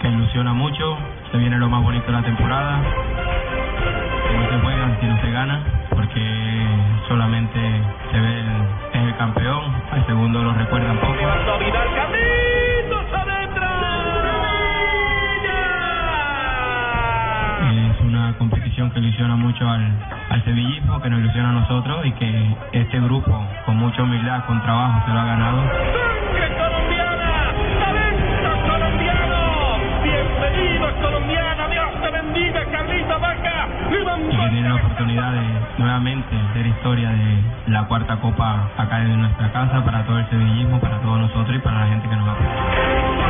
Que, ilusiona mucho. Se viene lo más bonito de la temporada. No se juega si no se gana, porque solamente se ve el, es el campeón. Al segundo lo recuerdan poco. Es una competición que ilusiona mucho al, al sevillismo, que nos ilusiona a nosotros y que este grupo, con mucha humildad, con trabajo, se lo ha ganado. Y que tiene la oportunidad de nuevamente hacer historia de la cuarta copa acá en nuestra casa para todo el sevillismo, para todos nosotros y para la gente que nos apoya.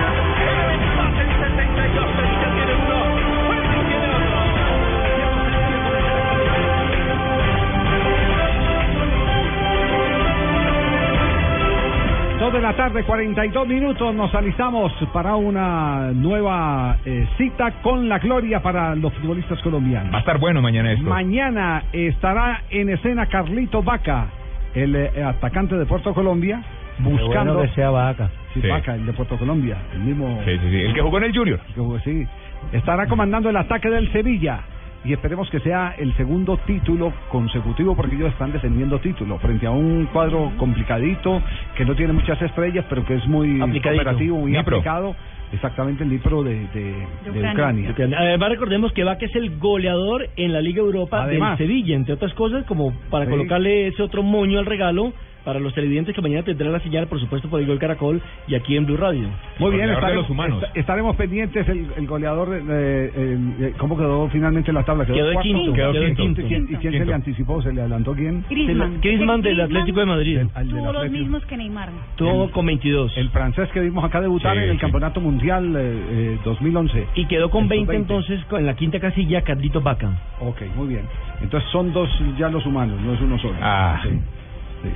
De la tarde, 42 minutos, nos alistamos para una nueva eh, cita con la gloria para los futbolistas colombianos. Va a estar bueno mañana esto. Mañana estará en escena Carlito Vaca, el eh, atacante de Puerto Colombia, buscando... bueno que sea Vaca. Sí, Sí. Vaca, el de Puerto Colombia, el mismo... Sí, sí, sí. El que jugó en el Junior. que jugó, sí. Estará comandando el ataque del Sevilla. Y esperemos que sea el segundo título consecutivo porque ellos están defendiendo título frente a un cuadro complicadito que no tiene muchas estrellas pero que es muy operativo, muy Nipro. aplicado. Exactamente el Nipro de, de, de Ucrania. Además recordemos que Vaca es el goleador en la Liga Europa Además. del Sevilla, entre otras cosas, como para Sí. colocarle ese otro moño al regalo para los televidentes que mañana tendrán la señal, por supuesto, por el Gol Caracol y aquí en Blue Radio. Muy bien, estaremos, los humanos. esta- estaremos pendientes. El, el goleador, eh, eh, ¿cómo quedó finalmente la tabla? Quedó de cuarto? quinto, Quedó quedó de quinto. ¿Y quién, y quién se Quinto. le anticipó? ¿Se le adelantó quién? Griezmann. Griezmann del Atlético de Madrid. El- al del Tuvo los mismos que Neymar. Tuvo con 22. El francés que vimos acá debutar Sí, en el sí. Campeonato Mundial eh, eh, 2011. Y quedó con El 20 sub-20. entonces con- en la quinta casilla Carlito Vaca. Ok, muy bien. Entonces son dos ya los humanos, no es uno solo. Ah. Sí.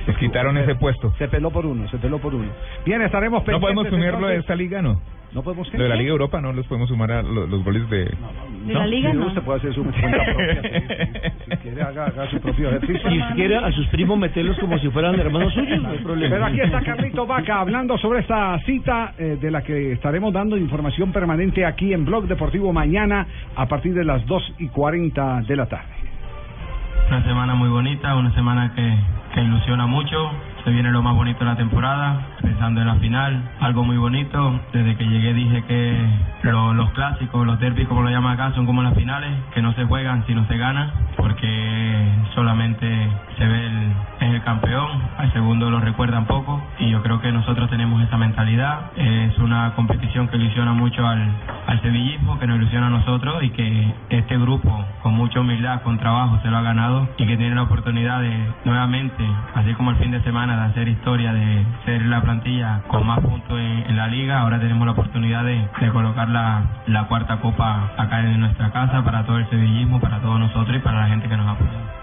Se- quitaron se- ese puesto. Se peló por uno, se peló por uno. Bien, estaremos No pendientes. podemos sumirlo de esta liga, ¿no? ¿No podemos de la Liga Europa no los podemos sumar a lo- los goles de... De la liga no. usted puede hacer su cuenta propia. Si quiere, haga, haga su propio ejercicio. Si quiere a sus primos meterlos como si fueran hermanos suyos, no hay problema. Pero aquí está Carlito Vaca hablando sobre esta cita eh, de la que estaremos dando información permanente aquí en Blog Deportivo mañana a partir de las 2 y 40 de la tarde. Una semana muy bonita, una semana que, que ilusiona mucho. Se viene lo más bonito de la temporada, pensando en la final, algo muy bonito. Desde que llegué dije que lo- los clásicos, los derbis como lo llaman acá, son como las finales, que no se juegan si no se gana, porque solamente se ve el, es el campeón, al segundo lo recuerdan poco, y yo creo que nosotros tenemos esa mentalidad. Es una competición que ilusiona mucho al, al sevillismo, que nos ilusiona a nosotros, y que este grupo, con mucha humildad, con trabajo, se lo ha ganado, y que tiene la oportunidad de nuevamente, así como el fin de semana, de hacer historia, de ser la plantilla con más puntos en, la liga. Ahora tenemos la oportunidad de, de colocar la, la cuarta copa acá en nuestra casa para todo el sevillismo, para todos nosotros y para la gente que nos apoya.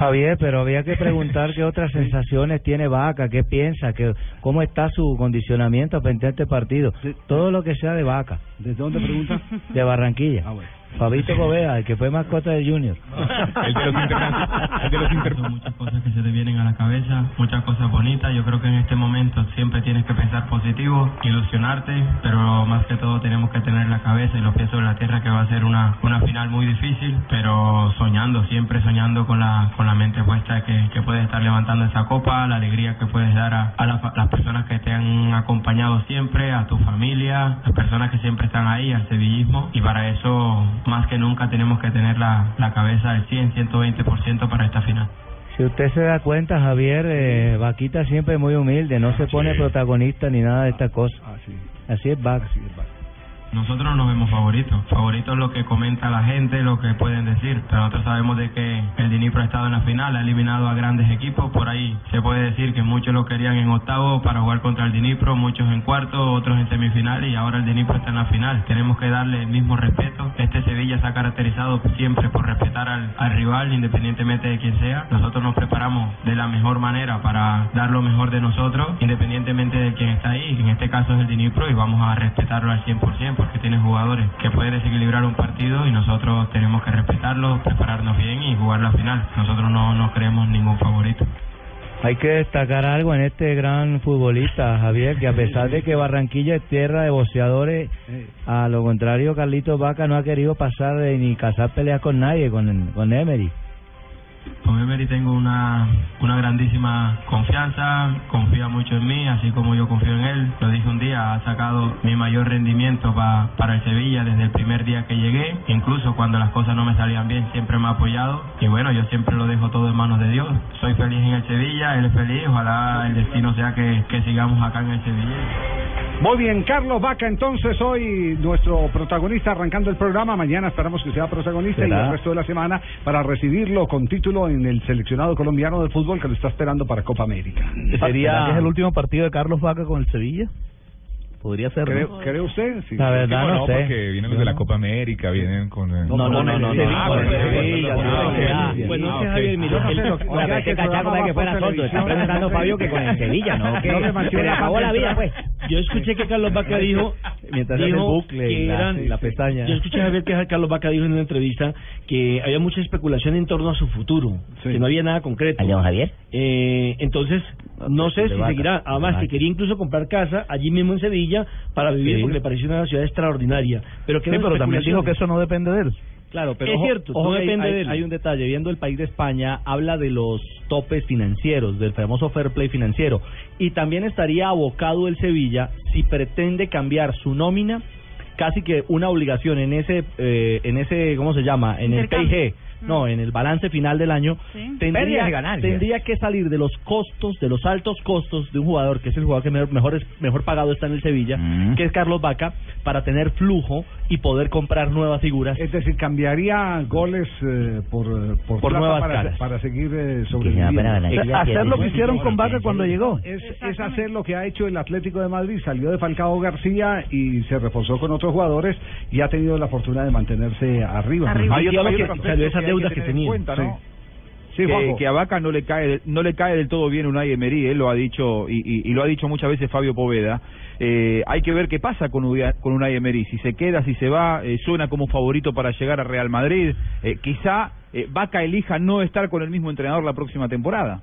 Javier, pero había que preguntar qué otras sensaciones tiene Vaca, qué piensa, que, cómo está su condicionamiento frente a este partido. Todo lo que sea de Vaca, ¿Desde dónde pregunta? de Barranquilla. Ah, bueno. Fabito Gobea, el que fue mascota del Junior. El de los internacionales. El de los inter- Son muchas cosas que se te vienen a la cabeza, muchas cosas bonitas. Yo creo que en este momento siempre tienes que pensar positivo, ilusionarte, pero más que todo tenemos que tener la cabeza y los pies sobre la tierra, que va a ser una, una final muy difícil, pero soñando, siempre soñando con la, con la mente puesta que, que puedes estar levantando esa copa, la alegría que puedes dar a, a las, las personas que te han acompañado siempre, a tu familia, las personas que siempre están ahí, al sevillismo, y para eso más que nunca tenemos que tener la, la cabeza al 100, 120% para esta final. Si usted se da cuenta, Javier, eh, Vaquita siempre es muy humilde, no se pone protagonista ni nada de estas cosas. Así, Así es Vaca. Nosotros no nos vemos favoritos. Favoritos lo que comenta la gente, lo que pueden decir. Pero nosotros sabemos de que el Dinipro ha estado en la final, ha eliminado a grandes equipos. Por ahí se puede decir que muchos lo querían en octavo para jugar contra el Dinipro, muchos en cuarto, otros en semifinales y ahora el Dinipro está en la final. Tenemos que darle el mismo respeto. Este Sevilla se ha caracterizado siempre por respetar al, al rival, independientemente de quién sea. Nosotros nos preparamos de la mejor manera para dar lo mejor de nosotros, independientemente de quién está ahí. En este caso es el Dinipro y vamos a respetarlo al 100% porque tiene jugadores que pueden desequilibrar un partido y nosotros tenemos que respetarlo, prepararnos bien y jugar la final. Nosotros no, no creemos ningún favorito. Hay que destacar algo en este gran futbolista, Javier, que a pesar de que Barranquilla es tierra de boxeadores, a lo contrario, Carlitos Vaca no ha querido pasar ni cazar peleas con nadie, con, con Emery. Con Emery tengo una, una grandísima confianza, confía mucho en mí, así como yo confío en él. Lo dije un día, ha sacado mi mayor rendimiento pa- para el Sevilla desde el primer día que llegué. Incluso cuando las cosas no me salían bien, siempre me ha apoyado. Y bueno, yo siempre lo dejo todo en manos de Dios. Soy feliz en el Sevilla, él es feliz. Ojalá el destino sea que, que sigamos acá en el Sevilla. Muy bien, Carlos Vaca, entonces hoy nuestro protagonista arrancando el programa. Mañana esperamos que sea protagonista y ¿Será? el resto de la semana para recibirlo con título en el seleccionado colombiano de fútbol que lo está esperando para Copa América. ¿Sería que es el último partido de Carlos Vaca con el Sevilla? Podría ser. ¿Cree, ¿no? cree usted? Sí. La verdad no, sé. porque vienen los de la Copa América, vienen con... No, no, no, no, no. No. Pues no sé. Javier, No, pero- la- cachaco programa para que fuera tonto. Está preguntando Fabio que con el Sevilla, ¿no? Que No le acabó la vida, pues. Yo escuché que Carlos Vaca dijo... Mientras hace el dijo bucle y que la- eran- y la pestaña. Yo escuché a Javier que Carlos Vaca dijo en una entrevista que había mucha especulación en torno a su futuro, Sí. que no había nada concreto. Javier? Eh, entonces, no sé de si Vaca, seguirá. Además, de que quería incluso comprar casa allí mismo en Sevilla para vivir, Sí. porque le pareció una ciudad extraordinaria. Pero, que Sí, pero también dijo que eso no depende de él. Claro, pero Es ojo- cierto, ojo hay- depende hay, de él. hay un detalle. Viendo el país de España, habla de los topes financieros, del famoso fair play financiero. Y también estaría abocado el Sevilla si pretende cambiar su nómina, casi que una obligación en ese, eh, en ese ¿cómo se llama? En el. PIG. No, en el balance final del año Sí. tendría, tendría que salir de los costos, de los altos costos de un jugador que es el jugador que mejor, mejor, es- mejor pagado está en el Sevilla, Mm. que es Carlos Vaca, para tener flujo y poder comprar nuevas figuras. Es decir, cambiaría goles eh, por, eh, por, Por plata nuevas para, caras. para seguir eh, sobreviviendo. Hacer lo que hicieron con Vaca cuando llegó. Es, es hacer lo que ha hecho el Atlético de Madrid. Salió de Falcao García y se reforzó con otros jugadores y ha tenido la fortuna de mantenerse arriba. Arriba. Hay otro, Digamos hay que salió deudas que tenía. cuenta, ¿no? Sí, que, que a Vaca no le cae no le cae del todo bien Unai Emery, él lo ha dicho y, y- y lo ha dicho muchas veces Fabio Poveda. Eh, hay que ver qué pasa con, Udia- con Unai Emery, si se queda, si se va, eh, suena como favorito para llegar a Real Madrid. Eh, quizá eh, Vaca elija no estar con el mismo entrenador la próxima temporada.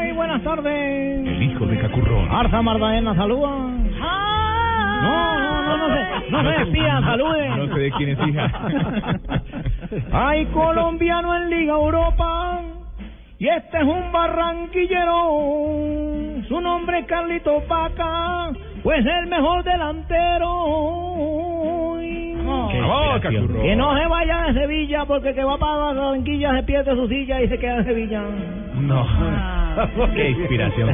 Ay, buenas tardes. El hijo de Cacurrón. Arza Mardaena, saluda. No, no, no, no se, no se despida, saluden. No sé de quién es hija. Hay colombiano en Liga Europa y este es un barranquillero. Su nombre es Carlito Vaca, pues el mejor delantero. Vamos. Que no se vaya de Sevilla porque que va para Barranquilla se pierde su silla y se queda en Sevilla. No. Qué inspiración.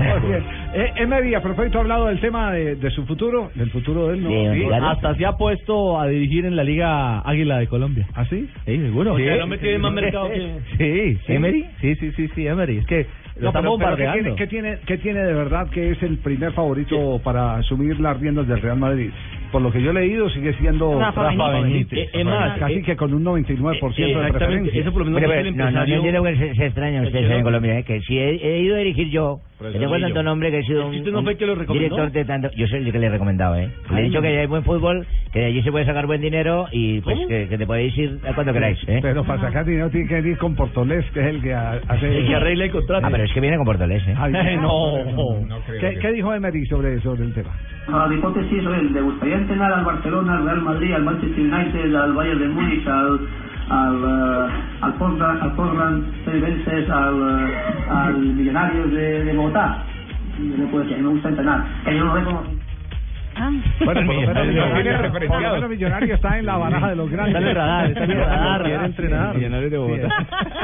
Eh, Emery, a propósito, ha hablado del tema de, de su futuro, del futuro de él, ¿no? Sí, hasta se ha puesto a dirigir en la Liga Águila de Colombia. ¿Ah, sí? Sí, seguro. Sí. tiene más mercado que... Sí, ¿Sí? ¿Emery? Sí, sí, sí, sí, Emery. Es que lo No, están pero- pero ¿qué bombardeando. tiene, qué, tiene, qué tiene de verdad que es el primer favorito para asumir las riendas del Real Madrid? Por lo que yo he leído, sigue siendo Rafa Benítez. Eh, es más, casi eh, que con un 99% de Exactamente, preferencia. eso por lo menos Pero, el no, no, no que se, se extraña chelo. en Colombia, ¿eh? que si he, he ido a dirigir yo, Tengo eso tanto yo. nombre que he sido ¿Es un, no fue que lo director de tanto... Yo soy el que le he recomendado, ¿eh? Le he dicho que no. hay buen fútbol, que de allí se puede sacar buen dinero y pues que, que te podéis ir a cuando queráis, ¿eh? Pero para sacar dinero tiene que ir con Portolés, que es el que ha- hace... El que arregla el contrato. Ah, pero es que viene con Portolés, ¿eh? Ay, No. No creo ¿Qué, que- qué dijo Emery sobre, sobre el tema? A la hipótesis, ¿le gustaría entrenar al Barcelona, al Real Madrid, al Manchester United, al Bayern de Múnich, al al eh, al Portland, al Portland Trailblazers, al eh, al Millonarios de, de Bogotá? Y yo le puedo decir, a mí me gusta entrenar. Que yo no reconozco. Bueno, por lo menos Millonario está en la baraja de los grandes. Está en el radar, está en el radar. Quiere entrenar. Millonarios de Bogotá.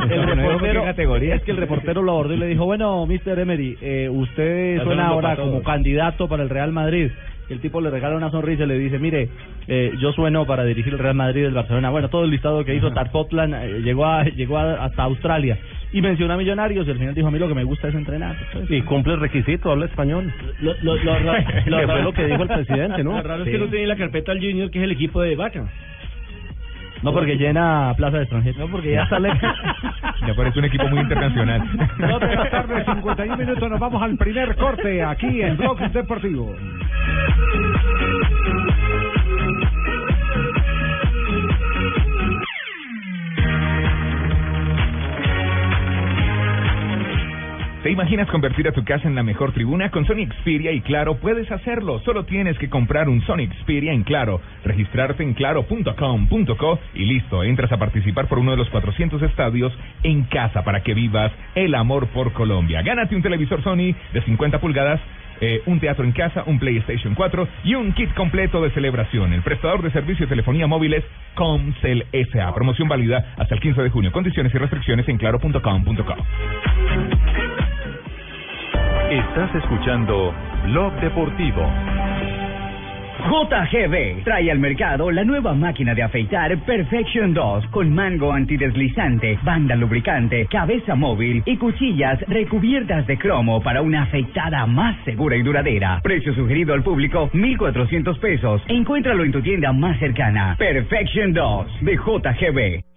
El Nuevo, ¿qué reportero, categoría? es que el reportero lo abordó y le dijo, bueno, Mr. Emery, eh, usted Está suena ahora como candidato para el Real Madrid. El tipo le regala una sonrisa y le dice, mire, eh, yo sueno para dirigir el Real Madrid del Barcelona. Bueno, todo el listado que hizo Tarkotlan eh, llegó a, llegó a- hasta Australia. Y mencionó a Millonarios y al final dijo, a mí lo que me gusta es entrenar. Y cumple el requisito, habla español. Lo, lo, lo, lo- Que lo- fue lo que dijo el presidente, ¿no? Lo raro es que no tiene la carpeta al Junior, que es el equipo de Vaca. No, porque llena plaza de extranjeros. No, porque ya sale... Ya parece un equipo muy internacional. Dos de la tarde, 51 minutos, nos vamos al primer corte aquí en Blog Deportivo. ¿Te imaginas convertir a tu casa en la mejor tribuna? Con Sony Xperia y Claro puedes hacerlo. Solo tienes que comprar un Sony Xperia en Claro, registrarte en claro.com.co y listo, entras a participar por uno de los 400 estadios en casa para que vivas el amor por Colombia. Gánate un televisor Sony de 50 pulgadas eh, un teatro en casa, un PlayStation 4 y un kit completo de celebración. El prestador de servicio de telefonía móvil es Comcel SA. Promoción válida hasta el 15 de junio. Condiciones y restricciones en claro.com.co. Estás escuchando Blog Deportivo. JGB trae al mercado la nueva máquina de afeitar Perfection 2 con mango antideslizante, banda lubricante, cabeza móvil y cuchillas recubiertas de cromo para una afeitada más segura y duradera. Precio sugerido al público 1.400 pesos. Encuéntralo en tu tienda más cercana. Perfection 2 de JGB.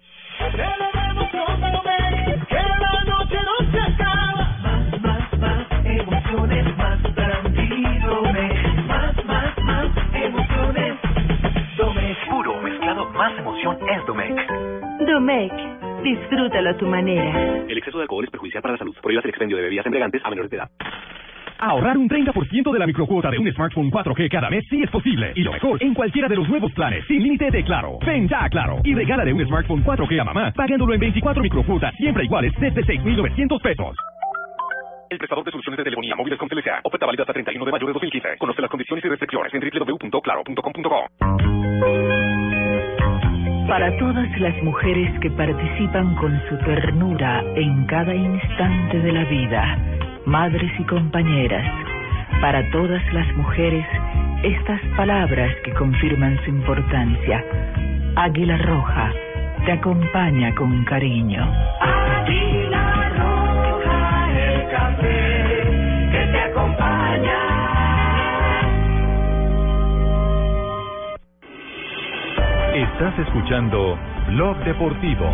Domec, disfrútalo a tu manera. El exceso de alcohol es perjudicial para la salud. Prohíbas el expendio de bebidas embriagantes a menores de edad. Ahorrar un 30% de la microcuota de un smartphone 4G cada mes sí es posible. Y lo mejor, en cualquiera de los nuevos planes sin límite de Claro. Ven ya a Claro y regálale un smartphone 4G a mamá pagándolo en 24 microcuotas siempre iguales desde 6.900 pesos. El prestador de soluciones de telefonía móviles con TLCA. Oferta válida hasta 31 de mayo de 2015. Conoce las condiciones y restricciones en www.claro.com.co. Para todas las mujeres que participan con su ternura en cada instante de la vida, madres y compañeras, para todas las mujeres, estas palabras que confirman su importancia. Águila Roja te acompaña con cariño. Águila roja, el café que te acompaña. Estás escuchando Blog Deportivo.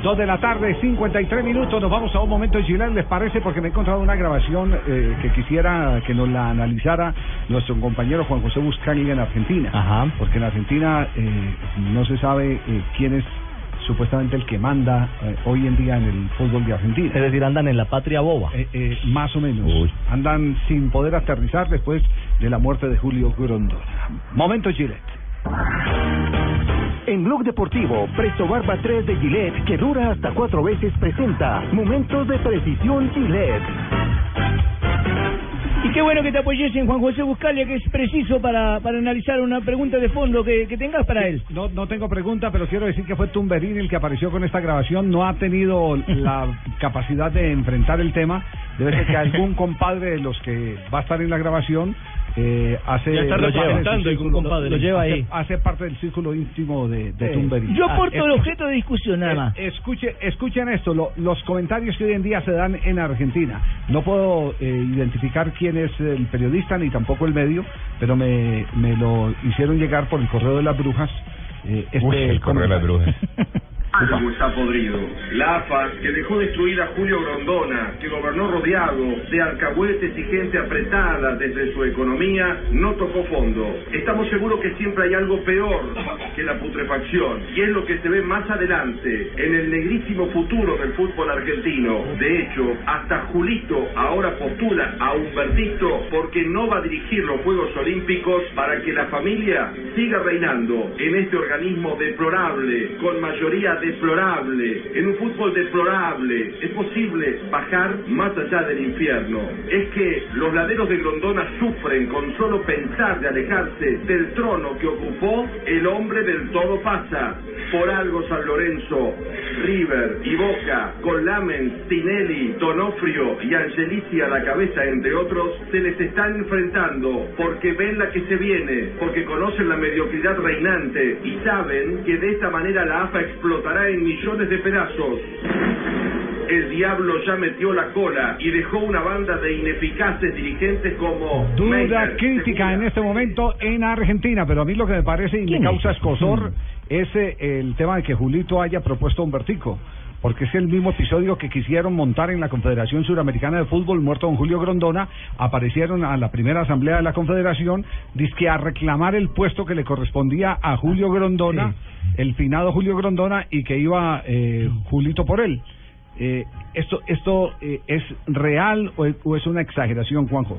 Dos de la tarde, 53 minutos. Nos vamos a un momento en Chile, ¿les parece? Porque me he encontrado una grabación eh, que quisiera que nos la analizara nuestro compañero Juan José Buscaglia en Argentina. Ajá. Porque en Argentina eh, no se sabe eh, quién es supuestamente el que manda eh, hoy en día en el fútbol de Argentina. Es decir, andan en la patria boba. Eh, eh, más o menos. Andan sin poder aterrizar después de la muerte de Julio Grondona. Momento Chile. En Blog Deportivo, Presto Barba 3 de Gillette, que dura hasta cuatro veces, presenta Momentos de Precisión Gillette. Y qué bueno que te apoyes en Juan José Buscalia, que es preciso para, para analizar una pregunta de fondo que, que tengas para él. No, no tengo pregunta, pero quiero decir que fue Tumberini el que apareció con esta grabación. No ha tenido la capacidad de enfrentar el tema. Debe ser que algún compadre de los que va a estar en la grabación eh, hace, Ya está lo lleva círculo- compadre. lo lleva Hace- ahí. Hace parte del círculo íntimo de, de Sí. Yo Ah, aporto el escuche- objeto de discusión nada más. eh, Escuche, escuchen esto, lo- los comentarios que hoy en día se dan en Argentina. No puedo eh, identificar quién es el periodista ni tampoco el medio, pero me, me lo hicieron llegar por el correo de las brujas. eh, este Uy, el correo de las brujas. Como está podrido. La AFA, que dejó destruir a Julio Grondona, que gobernó rodeado de alcahuetes y gente apretada desde su economía, no tocó fondo. Estamos seguros que siempre hay algo peor que la putrefacción, y es lo que se ve más adelante, en el negrísimo futuro del fútbol argentino. De hecho, hasta Julito ahora postula a Humbertito porque no va a dirigir los Juegos Olímpicos para que la familia siga reinando en este organismo deplorable, con mayoría deplorable, en un fútbol deplorable, es posible bajar más allá del infierno. Es que los laderos de Grondona sufren con solo pensar de alejarse del trono que ocupó el hombre del todo pasa. Por algo San Lorenzo, River y Boca, con Lamens, Tinelli, Donofrio y Angelici a la cabeza, entre otros, se les están enfrentando porque ven la que se viene, porque conocen la mediocridad reinante y saben que de esta manera la AFA explotará en millones de pedazos. El diablo ya metió la cola y dejó una banda de ineficaces dirigentes como Duda crítica en este momento en Argentina, pero a mí lo que me parece y me causa escosor Mm. Es eh, el tema de que Julito haya propuesto un vertico. Porque es el mismo episodio que quisieron montar en la Confederación Suramericana de Fútbol, muerto don Julio Grondona, aparecieron a la primera asamblea de la Confederación, dizque a reclamar el puesto que le correspondía a Julio Grondona, el finado Julio Grondona, y que iba eh, Julito por él. Eh, ¿Esto, esto eh, es real o es, o es una exageración, Juanjo?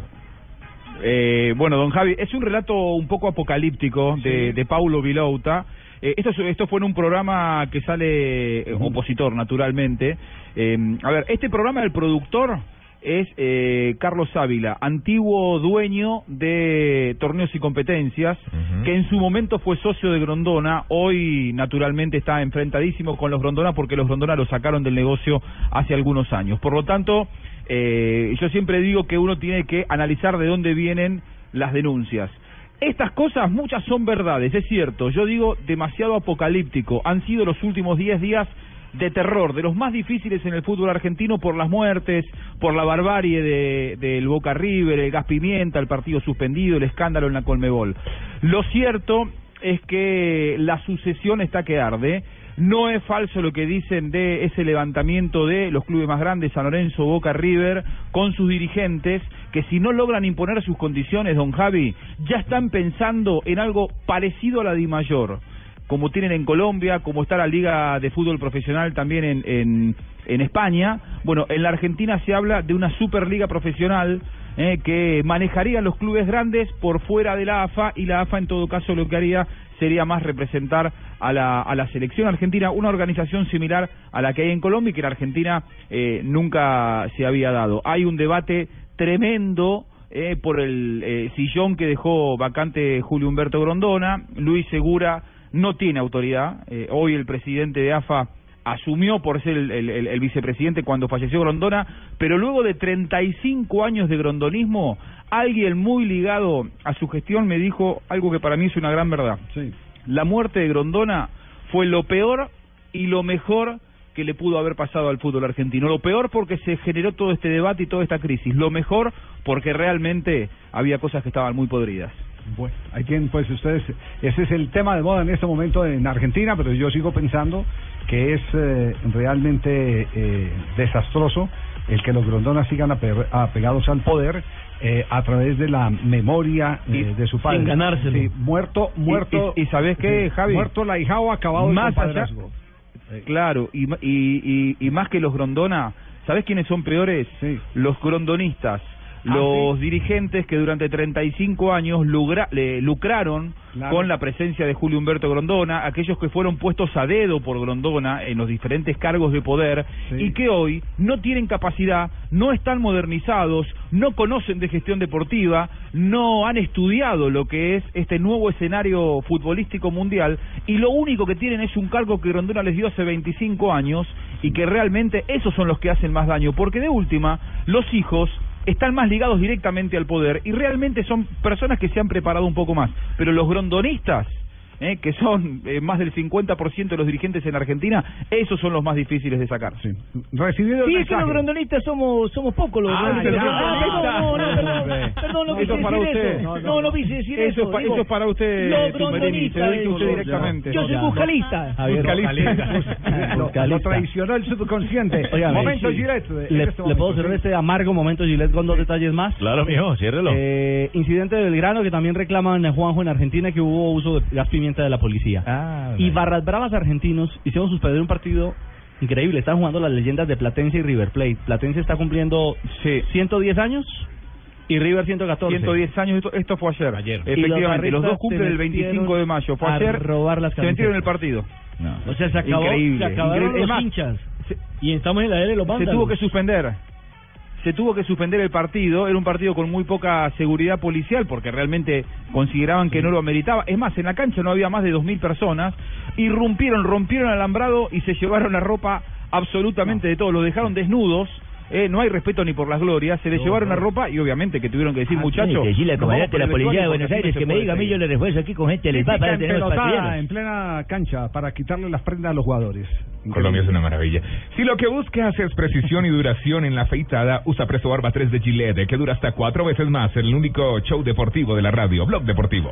Eh, bueno, don Javi, es un relato un poco apocalíptico de, de Paulo Vilouta. Eh, esto, es- esto fue en un programa que sale eh, opositor, naturalmente. Eh, a ver, este programa, el productor es eh, Carlos Ávila, antiguo dueño de Torneos y Competencias, que en su momento fue socio de Grondona, hoy naturalmente está enfrentadísimo con los Grondona porque los Grondona lo sacaron del negocio hace algunos años. Por lo tanto, eh, yo siempre digo que uno tiene que analizar de dónde vienen las denuncias. Estas cosas, muchas son verdades, es cierto, yo digo demasiado apocalíptico. Han sido los últimos 10 días de terror, de los más difíciles en el fútbol argentino por las muertes, por la barbarie de- del Boca River, el gas pimienta, el partido suspendido, el escándalo en la Colmebol. Lo cierto es que la sucesión está que arde. No es falso lo que dicen de ese levantamiento de los clubes más grandes, San Lorenzo, Boca, River, con sus dirigentes, que si no logran imponer sus condiciones, don Javi, ya están pensando en algo parecido a la Di Mayor como tienen en Colombia, como está la Liga de Fútbol Profesional también en, en, en España. Bueno, en la Argentina se habla de una Superliga Profesional eh, que manejaría los clubes grandes por fuera de la AFA y la AFA en todo caso lo que haría sería más representar a la, a la selección argentina, una organización similar a la que hay en Colombia y que en Argentina eh, nunca se había dado. Hay un debate tremendo eh, por el eh, sillón que dejó vacante Julio Humberto Grondona, Luis Segura no tiene autoridad, eh, hoy el presidente de AFA asumió por ser el, el- el- el vicepresidente cuando falleció Grondona, pero luego de 35 años de grondonismo, alguien muy ligado a su gestión me dijo algo que para mí es una gran verdad. La muerte de Grondona fue lo peor y lo mejor que le pudo haber pasado al fútbol argentino. Lo peor porque se generó todo este debate y toda esta crisis. Lo mejor porque realmente había cosas que estaban muy podridas. Bueno, hay quien, pues ustedes, ese es el tema de moda en este momento en Argentina, pero yo sigo pensando que es eh, realmente eh, desastroso el que los grondonas sigan ape- apegados al poder eh, a través de la memoria eh, de su padre. sin ganárselo. Sí, muerto, muerto. Y- y- y ¿sabes qué, sí, Javi? Muerto la hijao, acabado el Más allá- compadrazgo. Claro, y, y, y, y más que los Grondona, ¿sabes quiénes son peores? Los grondonistas, Ah, los dirigentes que durante 35 años lugra- le- lucraron Claro. con la presencia de Julio Humberto Grondona, aquellos que fueron puestos a dedo por Grondona en los diferentes cargos de poder y que hoy no tienen capacidad, no están modernizados, no conocen de gestión deportiva, no han estudiado lo que es este nuevo escenario futbolístico mundial y lo único que tienen es un cargo que Grondona les dio hace 25 años y que realmente esos son los que hacen más daño, porque de última los hijos están más ligados directamente al poder y realmente son personas que se han preparado un poco más. Pero los grondonistas, eh, que son eh, más del 50% de los dirigentes en Argentina, esos son los más difíciles de sacar. Recibido Sí, es que los grondonistas somos, somos pocos los Ah. Ah, perdón, no, no, perdón, perdón, no Eso quise decir. No, No, no, no, quise decir Eso eso. es pa- digo, eso es para usted, Los usted digo, directamente. Yo soy buscalista. Javier, Lo, traicionó el subconsciente. Momento. Gillette. Le, este puedo cerrar este amargo momento, Gillette, con dos detalles más. Claro, mijo, ciérrelo. Eh, incidente de Belgrano que también reclaman a Juanjo en Argentina que hubo uso de gas pimienta de la policía. Ah, y Barras Bravas argentinos hicieron suspender un partido increíble. Están jugando las leyendas de Platense y River Plate. Platense está cumpliendo 110 años y River 114. 110 años, esto, esto fue ayer. Y los Efectivamente, los, dos cumplen el 25 de mayo. Fue a ayer. robar las se metieron en el partido. O sea, se acabó, Increíble, se acabaron increíble. Los hinchas. Y estamos en la era de los se tuvo que suspender. Se tuvo que suspender el partido, era un partido con muy poca seguridad policial porque realmente consideraban que no lo ameritaba. Es más, en la cancha no había más de 2.000 personas, irrumpieron, rompieron el alambrado y se llevaron la ropa absolutamente de todos, lo dejaron desnudos. Eh, no hay respeto ni por las glorias, se les llevaron la ropa y obviamente que tuvieron que decir, muchachos. Decirle al comandante de la Policía de Buenos Aires que me diga a mí, seguir". yo le refuerzo aquí con gente del en plena cancha para quitarle las prendas a los jugadores. Colombia es una maravilla. Si lo que buscas es precisión y duración en la afeitada, usa Presto Barba 3 de Gillette, que dura hasta cuatro veces más. El único show deportivo de la radio, Blog Deportivo.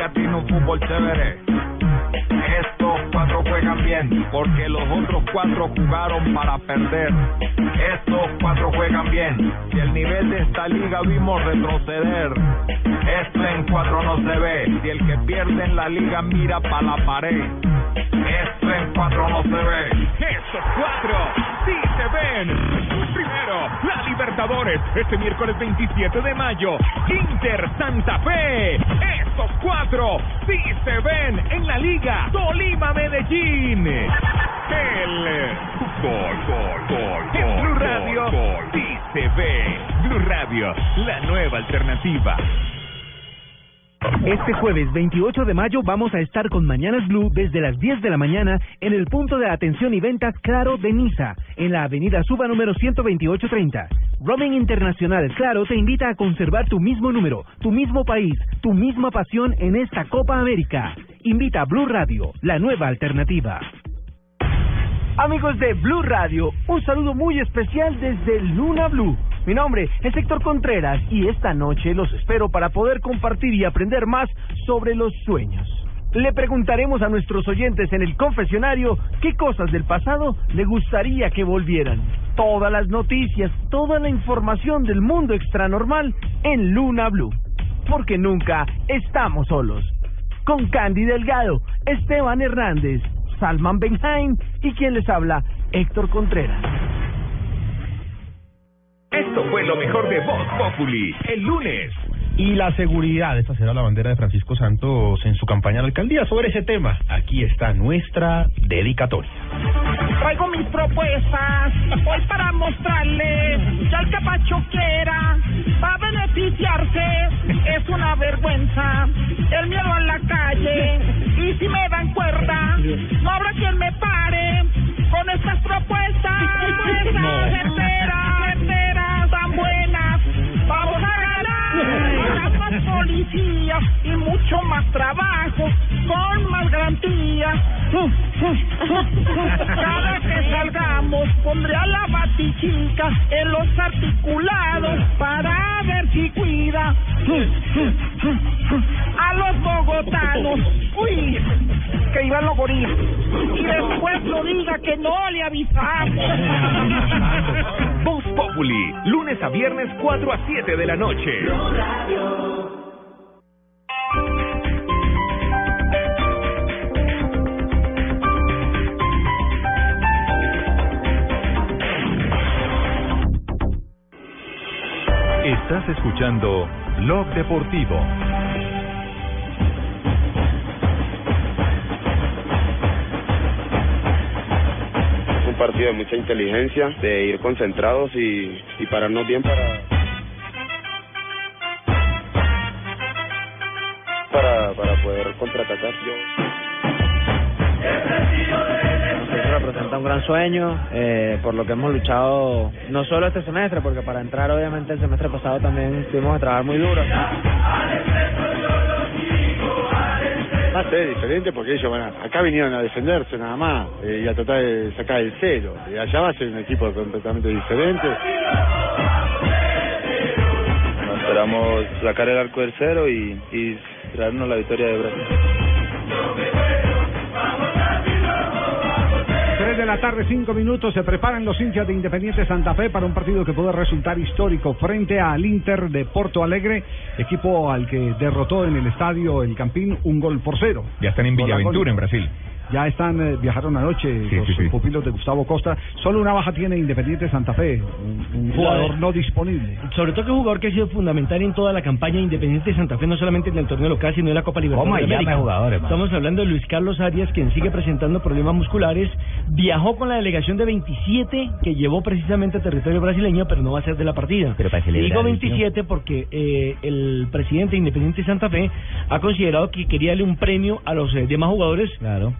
Liga tiene un fútbol chévere. Estos cuatro juegan bien porque los otros cuatro jugaron para perder. Estos cuatro juegan bien y el nivel de esta liga vimos retroceder. Esto en cuatro no se ve. Si el que pierde en la liga mira para la pared. Esto en cuatro no se ve. Estos cuatro sí se ven. Primero, la Libertadores, este miércoles 27 de mayo. Inter Santa Fe. Estos cuatro sí se ven en la Liga Tolima Medellín. El fútbol, gol, gol, en Blue Radio sí se ve. Blue Radio, la nueva alternativa. Este jueves 28 de mayo vamos a estar con Mañanas Blue desde las 10 de la mañana en el punto de atención y ventas Claro de Niza, en la avenida Suba número 12830. Roaming Internacional Claro te invita a conservar tu mismo número, tu mismo país, tu misma pasión en esta Copa América. Invita a Blue Radio, la nueva alternativa. Amigos de Blue Radio, un saludo muy especial desde Luna Blue. Mi nombre es Héctor Contreras y esta noche los espero para poder compartir y aprender más sobre los sueños. Le preguntaremos a nuestros oyentes en el confesionario qué cosas del pasado le gustaría que volvieran. Todas las noticias, toda la información del mundo extranormal en Luna Blue. Porque nunca estamos solos. Con Candy Delgado, Esteban Hernández, Salman Benhaim y quien les habla, Héctor Contreras. Esto fue lo mejor de Voz Populi. El lunes. Y la seguridad, esta será la bandera de Francisco Santos en su campaña a la alcaldía. Sobre ese tema, aquí está nuestra dedicatoria. Traigo mis propuestas hoy para mostrarles que el capacho quiera policías y mucho más trabajo con más garantías. Cada que salgamos pondré a la batichica en los articulados para ver si cuida a los bogotanos. Uy, que iban los gorilas. Y después no diga que no le avisamos. Voz Populi, lunes a viernes 4 a 7 de la noche. Estás escuchando Blog Deportivo. Es un partido de mucha inteligencia, de ir concentrados y, pararnos bien para, para, para poder contraatacar. Eso representa un gran sueño, eh, por lo que hemos luchado no solo este semestre, porque para entrar obviamente el semestre pasado también tuvimos que trabajar muy duro. Va a ser diferente porque ellos van a, acá vinieron a defenderse nada más eh, y a tratar de sacar el cero. Y allá va a ser un equipo completamente diferente. Esperamos sacar el arco del cero y, y traernos la victoria de Brasil. De la tarde, 5 minutos. Se preparan los hinchas de Independiente Santa Fe para un partido que puede resultar histórico frente al Inter de Porto Alegre, equipo al que derrotó en el estadio El Campín un gol por cero. Ya están en. Villaventura, en Brasil. Ya están, eh, viajaron anoche Sí, los sí, sí. pupilos de Gustavo Costa. Solo una baja tiene Independiente Santa Fe, un, un jugador no disponible. Sobre todo que un jugador que ha sido fundamental en toda la campaña independiente de Santa Fe, no solamente en el torneo local, sino en la Copa Libertadores. Estamos hablando de Luis Carlos Arias, quien sigue presentando problemas musculares. Viajó con la delegación de 27 que llevó precisamente a territorio brasileño, pero no va a ser de la partida. Pero para celebrar, Digo ¿no? 27 porque eh, el presidente de Independiente Santa Fe ha considerado que quería darle un premio a los eh, demás jugadores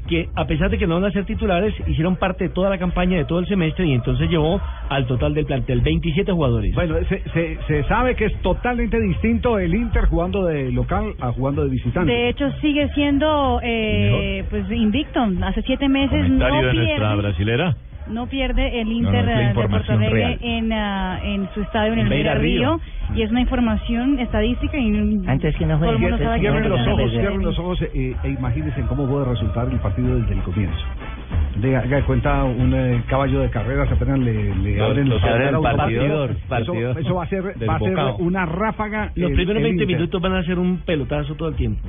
que, a pesar de que no van a ser titulares, hicieron parte de toda la campaña de todo el semestre y entonces llevó al total del plantel 27 jugadores. Bueno, se, se, se sabe que es totalmente distinto el Inter jugando de local a jugando de visitante. De hecho, sigue siendo eh, pues invicto. Hace siete meses no pierde, brasilera. No pierde el Inter no, eh, de Porto Alegre en, ah, en su estadio en el Beira Río. Río. Y es una información estadística y Antes que no que Cierren los ojos, cierren los ojos eh, e imagínense cómo puede resultar el partido desde el comienzo. De, haga de cuenta un eh, caballo de carreras, apenas le, le Los- abren los el abren automático. partidor, Eso- partidor. Eso, va a ser, Del va a ser bocado. una ráfaga. Los el- primeros el 20 Inter. minutos van a ser un pelotazo todo el tiempo.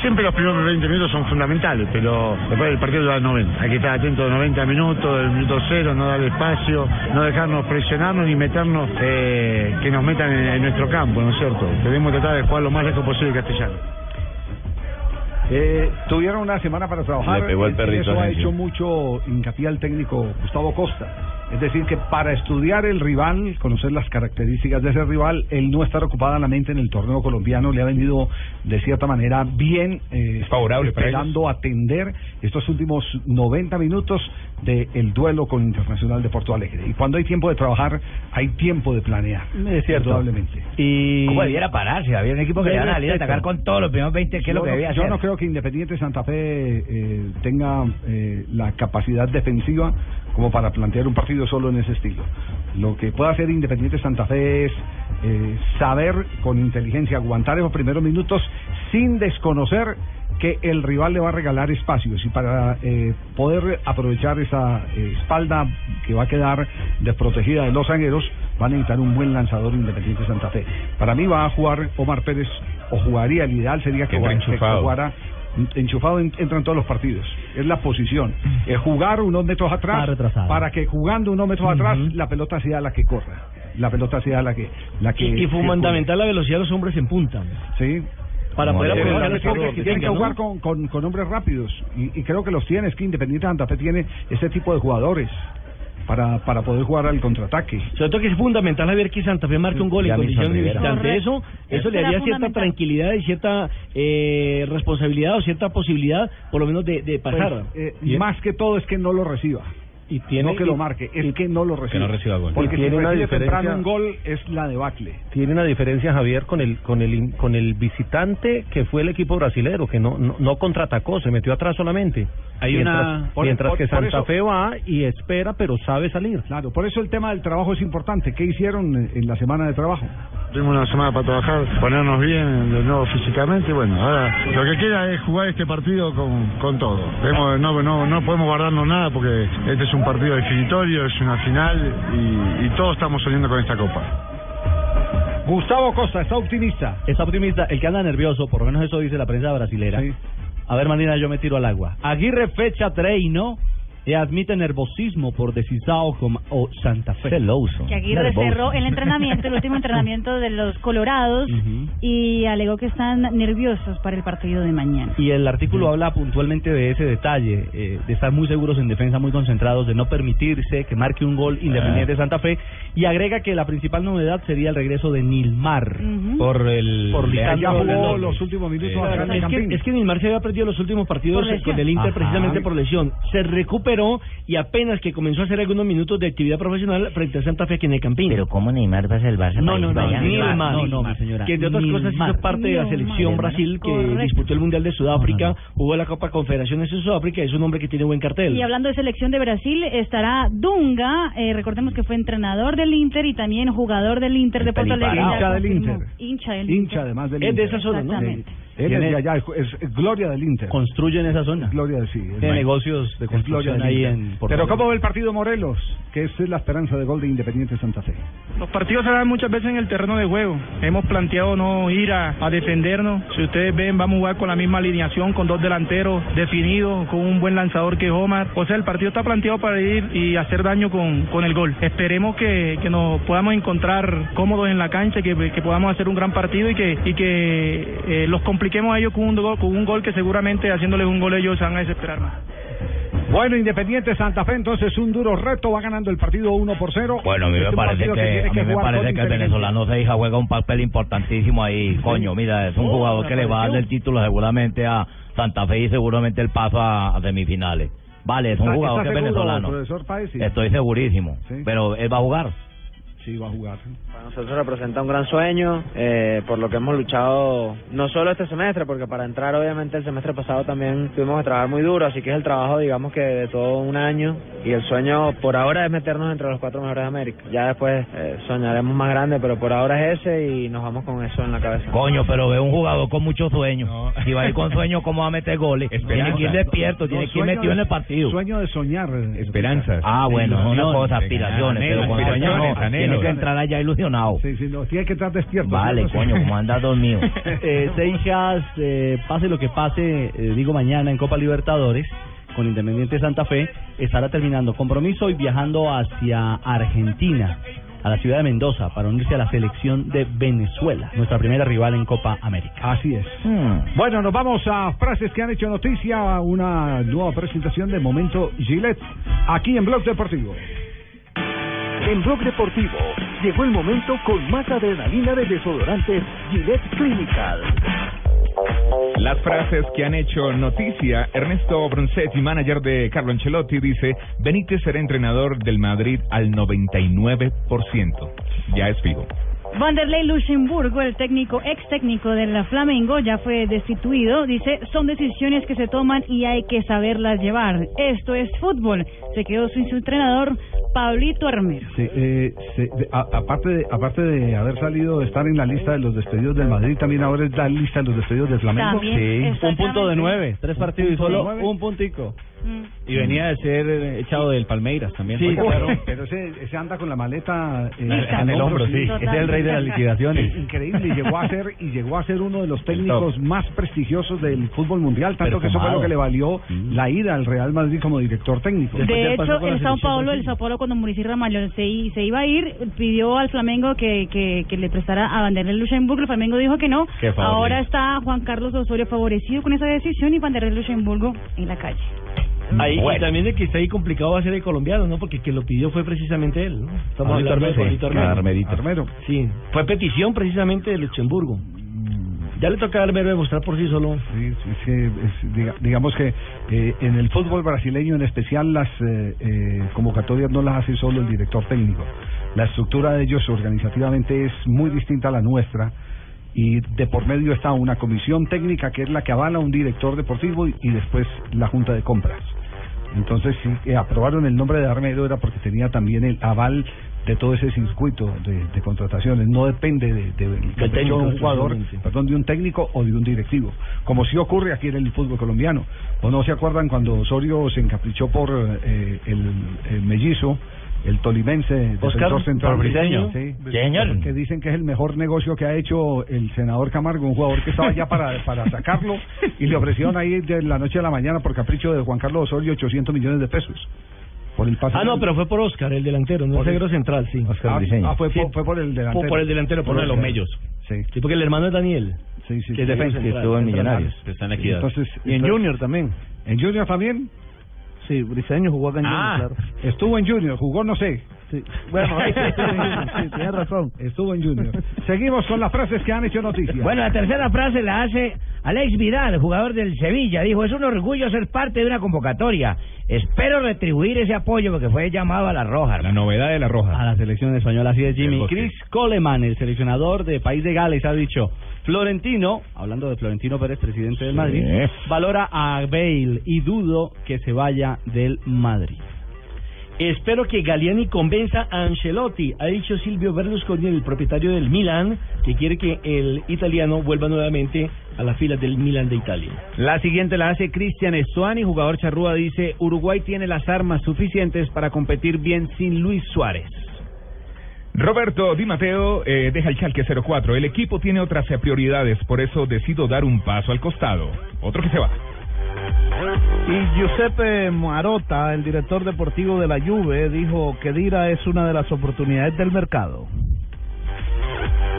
Siempre los primeros 20 minutos son fundamentales, pero después el partido dura 90. Hay que estar atento a los 90 minutos, el minuto cero, no darle espacio, no dejarnos presionarnos ni meternos, eh, que nos metan en, en nuestro campo, ¿no es cierto? Debemos tratar de jugar lo más lejos posible Castellano. Eh, tuvieron una semana para trabajar. Le pegó el en perrito Eso ha hecho mucho hincapié al técnico Gustavo Costa. Es decir, que para estudiar el rival, conocer las características de ese rival, el no estar ocupadamente en el torneo colombiano le ha venido de cierta manera bien eh, favorable para esperando atender estos últimos 90 minutos del duelo con Internacional de Porto Alegre. Y cuando hay tiempo de trabajar, hay tiempo de planear. Es cierto. Indudablemente. Y... ¿Cómo debiera pararse? Había un equipo que le a salir a atacar con todos los primeros 20, que es lo Yo que no- debía yo hacer. no creo que Independiente Santa Fe eh, tenga eh, la capacidad defensiva como para plantear un partido solo en ese estilo. Lo que puede hacer Independiente Santa Fe es eh, saber con inteligencia aguantar esos primeros minutos sin desconocer que el rival le va a regalar espacios y para eh, poder aprovechar esa eh, espalda que va a quedar desprotegida de los zagueros va a necesitar un buen lanzador Independiente Santa Fe. Para mí va a jugar Omar Pérez o jugaría, el ideal sería que, Que jugara- enchufado. en- entra en todos los partidos. Es la posición. Es jugar unos metros atrás retrasado. para que jugando unos metros atrás la pelota sea la que corra. La pelota sea la que la que Y, y fundamental la velocidad de los hombres en punta. Sí. Para poder aprovechar tiene que- jugar con, con, con hombres rápidos y, y creo que los tiene. Es que Independiente Santa Fe tiene ese tipo de jugadores para, para poder jugar al contraataque. Sobre todo que es fundamental ver que Santa Fe marque un gol en Jamison condición de visitante. Eso, eso le era haría cierta tranquilidad y cierta eh, responsabilidad o cierta posibilidad, por lo menos, de, de pasar. Pues, eh, más que todo es que no lo reciba. Y tiene- no que y- lo marque, es que no lo reciba. no reciba gol. Porque Y si tiene una recibe diferencia- temprano un gol es la debacle. Tiene una diferencia Javier con el con el con el visitante que fue el equipo brasilero que no no, no contraatacó, se metió atrás solamente. Hay mientras, una- por- mientras por- que Santa eso- Fe va y espera, pero sabe salir. Claro, por eso el tema del trabajo es importante. ¿Qué hicieron en- la semana de trabajo? Tuvimos una semana para trabajar, ponernos bien de nuevo físicamente y bueno, ahora lo que queda es jugar este partido con, con todo. Debemos- no, no, no podemos guardarnos nada porque este es un partido definitorio, es una final y, y todos estamos saliendo con esta copa. Gustavo Costa está optimista. Está optimista. El que anda nervioso, por lo menos eso dice la prensa brasilera. A ver, Marina, yo me tiro al agua. Aguirre fecha treino e admite nervosismo por decisão com o Santa Fe. Celoso. Que Aguirre cerró el entrenamiento, el último entrenamiento de los Colorados y alegó que están nerviosos para el partido de mañana. Y el artículo habla puntualmente de ese detalle, eh, de estar muy seguros en defensa, muy concentrados, de no permitirse que marque un gol Independiente de Santa Fe, y agrega que la principal novedad sería el regreso de Nilmar. Por el por jugó los últimos minutos Claro, acá en el es, que, es que Nilmar se había perdido los últimos partidos con el Inter Ajá. precisamente por lesión. Se recuperó recuperó y apenas que comenzó a hacer algunos minutos de actividad profesional frente a Santa Fe aquí en el Campín. Pero ¿cómo Neymar va a ser el Barça? No, no, no, Neymar, no, no, mi señora, que entre otras cosas hizo parte de la selección Brasil que Correcto. disputó el Mundial de Sudáfrica, jugó la Copa Confederaciones en Sudáfrica, es un hombre que tiene buen cartel. Y hablando de selección de Brasil, estará Dunga, eh, recordemos que fue entrenador del Inter y también jugador del Inter de Porto Alegre. Hincha del. Inter. Hincha del Hincha Inter. además del Es de Inter. esa zona, ¿no? Él es de allá, es, es gloria del Inter. Construye en esa zona. Gloria del sí. bueno. negocios de construcción ahí Inter. en Porto Pero. ¿cómo ve el partido Morelos? Que es la esperanza de gol de Independiente Santa Fe. Los partidos se dan muchas veces en el terreno de juego. Hemos planteado no ir a, a defendernos. Si ustedes ven, vamos a jugar con la misma alineación, con dos delanteros definidos, con un buen lanzador que es Omar. O sea, el partido está planteado para ir y hacer daño con, con el gol. Esperemos que, que nos podamos encontrar cómodos en la cancha, que, que podamos hacer un gran partido y que, y que eh, los compliquemos a ellos con un, gol, con un gol que seguramente haciéndoles un gol ellos se van a desesperar más. Bueno, Independiente Santa Fe, entonces un duro reto, va ganando el partido 1 por 0. Bueno, a mí me parece que, a mí me parece que el venezolano Seija juega un papel importantísimo ahí, coño, mira, es un Oh, jugador que le va a dar el título seguramente a Santa Fe y seguramente el paso a, a semifinales. Vale, es un ¿Está- jugador está que es venezolano. profesor Páez? Sí. Estoy segurísimo, Sí. pero él va a jugar. Sí, va a jugar. Para nosotros representa un gran sueño, eh, por lo que hemos luchado no solo este semestre, porque para entrar obviamente el semestre pasado también tuvimos que trabajar muy duro, así que es el trabajo digamos que de todo un año y el sueño por ahora es meternos entre los cuatro mejores de América. Ya después eh, soñaremos más grande, pero por ahora es ese y nos vamos con eso en la cabeza. Coño, pero ve un jugador con muchos sueños. Si va a ir con sueños, ¿cómo va a meter goles? Tiene que ir despierto, tiene que ir metido en el partido. Sueño de soñar. Esperanzas. Ah, bueno, Ilusión. cosa, aspiraciones, pero con sueños no, tiene que entrar allá Sí, sí, no, tiene que estar despierto. Vale, coño, como anda dormido. Eh, Seijas, eh, pase lo que pase, eh, digo mañana en Copa Libertadores, con Independiente Santa Fe, estará terminando compromiso y viajando hacia Argentina, a la ciudad de Mendoza, para unirse a la selección de Venezuela, nuestra primera rival en Copa América. Así es. Bueno, nos vamos a frases que han hecho noticia, una nueva presentación de Momento Gillette, aquí en Blog Deportivo. En Blog Deportivo llegó el momento con más adrenalina de desodorantes Gillette Clinical. Las frases que han hecho noticia, Ernesto Bronzetti, manager de Carlo Ancelotti, dice, Benítez será entrenador del Madrid al 99%. Ya es fijo. Vanderlei Luxemburgo, el técnico, ex técnico del Flamengo, ya fue destituido. Dice, son decisiones que se toman y hay que saberlas llevar. Esto es fútbol. Se quedó sin su entrenador, Pablito Armero. Sí, eh, de- a- aparte, de, aparte de haber salido de estar en la lista de los despedidos del Madrid, también ahora es la lista de los despedidos del Flamengo. También, Sí, un punto de nueve, tres partidos y de solo nueve. un puntico. Mm. Y venía de ser eh, echado del Palmeiras también. Sí, claro, pero- ese, ese anda con la maleta eh, en el hombro, sí. Total. Ese es el rey de las liquidaciones. Increíble, y llegó a ser y llegó a ser uno de los técnicos más prestigiosos del fútbol mundial, tanto que eso fue lo que le valió la ida al Real Madrid como director técnico. De hecho, el Sao Paulo, el Sao Paulo cuando Muricy Ramalho se, iba a ir, pidió al Flamengo que, que, que le prestara a Vanderlei Luxemburgo. El Flamengo dijo que no. Ahora está Juan Carlos Osorio favorecido con esa decisión y Vanderlei Luxemburgo en la calle. Ahí, Bueno. Y también de que está ahí complicado va a ser el colombiano, ¿no? Porque quien lo pidió fue precisamente él, ¿no? Estamos Pablito hablando de Armero. Pablito Armero. Armerito. Armero. Sí, fue petición precisamente de Luxemburgo. Ya le toca a Armero demostrar por sí solo. Sí, sí, sí, es- diga- digamos que eh, en el fútbol brasileño en especial las eh, eh, convocatorias no las hace solo el director técnico. La estructura de ellos organizativamente es muy distinta a la nuestra y de por medio está una comisión técnica que es la que avala un director deportivo y, y después la junta de compras. Entonces, si eh, aprobaron el nombre de Armero era porque tenía también el aval de todo ese circuito de, de contrataciones. No depende de, técnico, un jugador, perdón, de un técnico o de un directivo. Como sí ocurre aquí en el fútbol colombiano. ¿O no se acuerdan cuando Osorio se encaprichó por eh, el, el mellizo? El tolimense, Oscar defensor central Briseño. Sí, Señor. que dicen que es el mejor negocio que ha hecho el senador Camargo, un jugador que estaba ya para, para sacarlo y le ofrecieron ahí de la noche a la mañana por capricho de Juan Carlos Osorio 800 millones de pesos por el pase. Ah, no, pero fue por Oscar, el delantero, no Por el zaguero central, sí. ah, ah, fue, Sí, por, fue por el delantero. por, por el delantero, por Por uno de los mellos. Sí. Sí, porque el hermano es Daniel. Sí, sí, que es sí. defensa Que estuvo en. Millonarios. Está en equidad. Entonces, y en Junior también. ¿En Junior también? Sí, Briseño jugó acá en Ah, Junior, claro. estuvo en Junior, jugó no sé. Sí. Bueno, ahí sí, estuvo en Junior, sí, tienes razón. Estuvo en Junior. Seguimos con las frases que han hecho noticia. Bueno, la tercera frase la hace Alex Vidal, jugador del Sevilla. Dijo, es un orgullo ser parte de una convocatoria. Espero retribuir ese apoyo porque fue llamado a la roja. La novedad de la roja. A la selección española, así es Jimmy. Chris Coleman, el seleccionador de País de Gales, ha dicho, Florentino, hablando de Florentino Pérez, presidente del Madrid, valora a Bale y dudo que se vaya del Madrid. Espero que Galliani convenza a Ancelotti, ha dicho Silvio Berlusconi, el propietario del Milan, que quiere que el italiano vuelva nuevamente a las filas del Milan de Italia. La siguiente la hace Cristian Estuani, jugador charrúa, dice, Uruguay tiene las armas suficientes para competir bien sin Luis Suárez. Roberto Di Matteo eh, deja el Schalke 04. El equipo tiene otras eh, prioridades, por eso decido dar un paso al costado. Otro que se va. Y Giuseppe Marota, el director deportivo de la Juve, dijo que Dira es una de las oportunidades del mercado.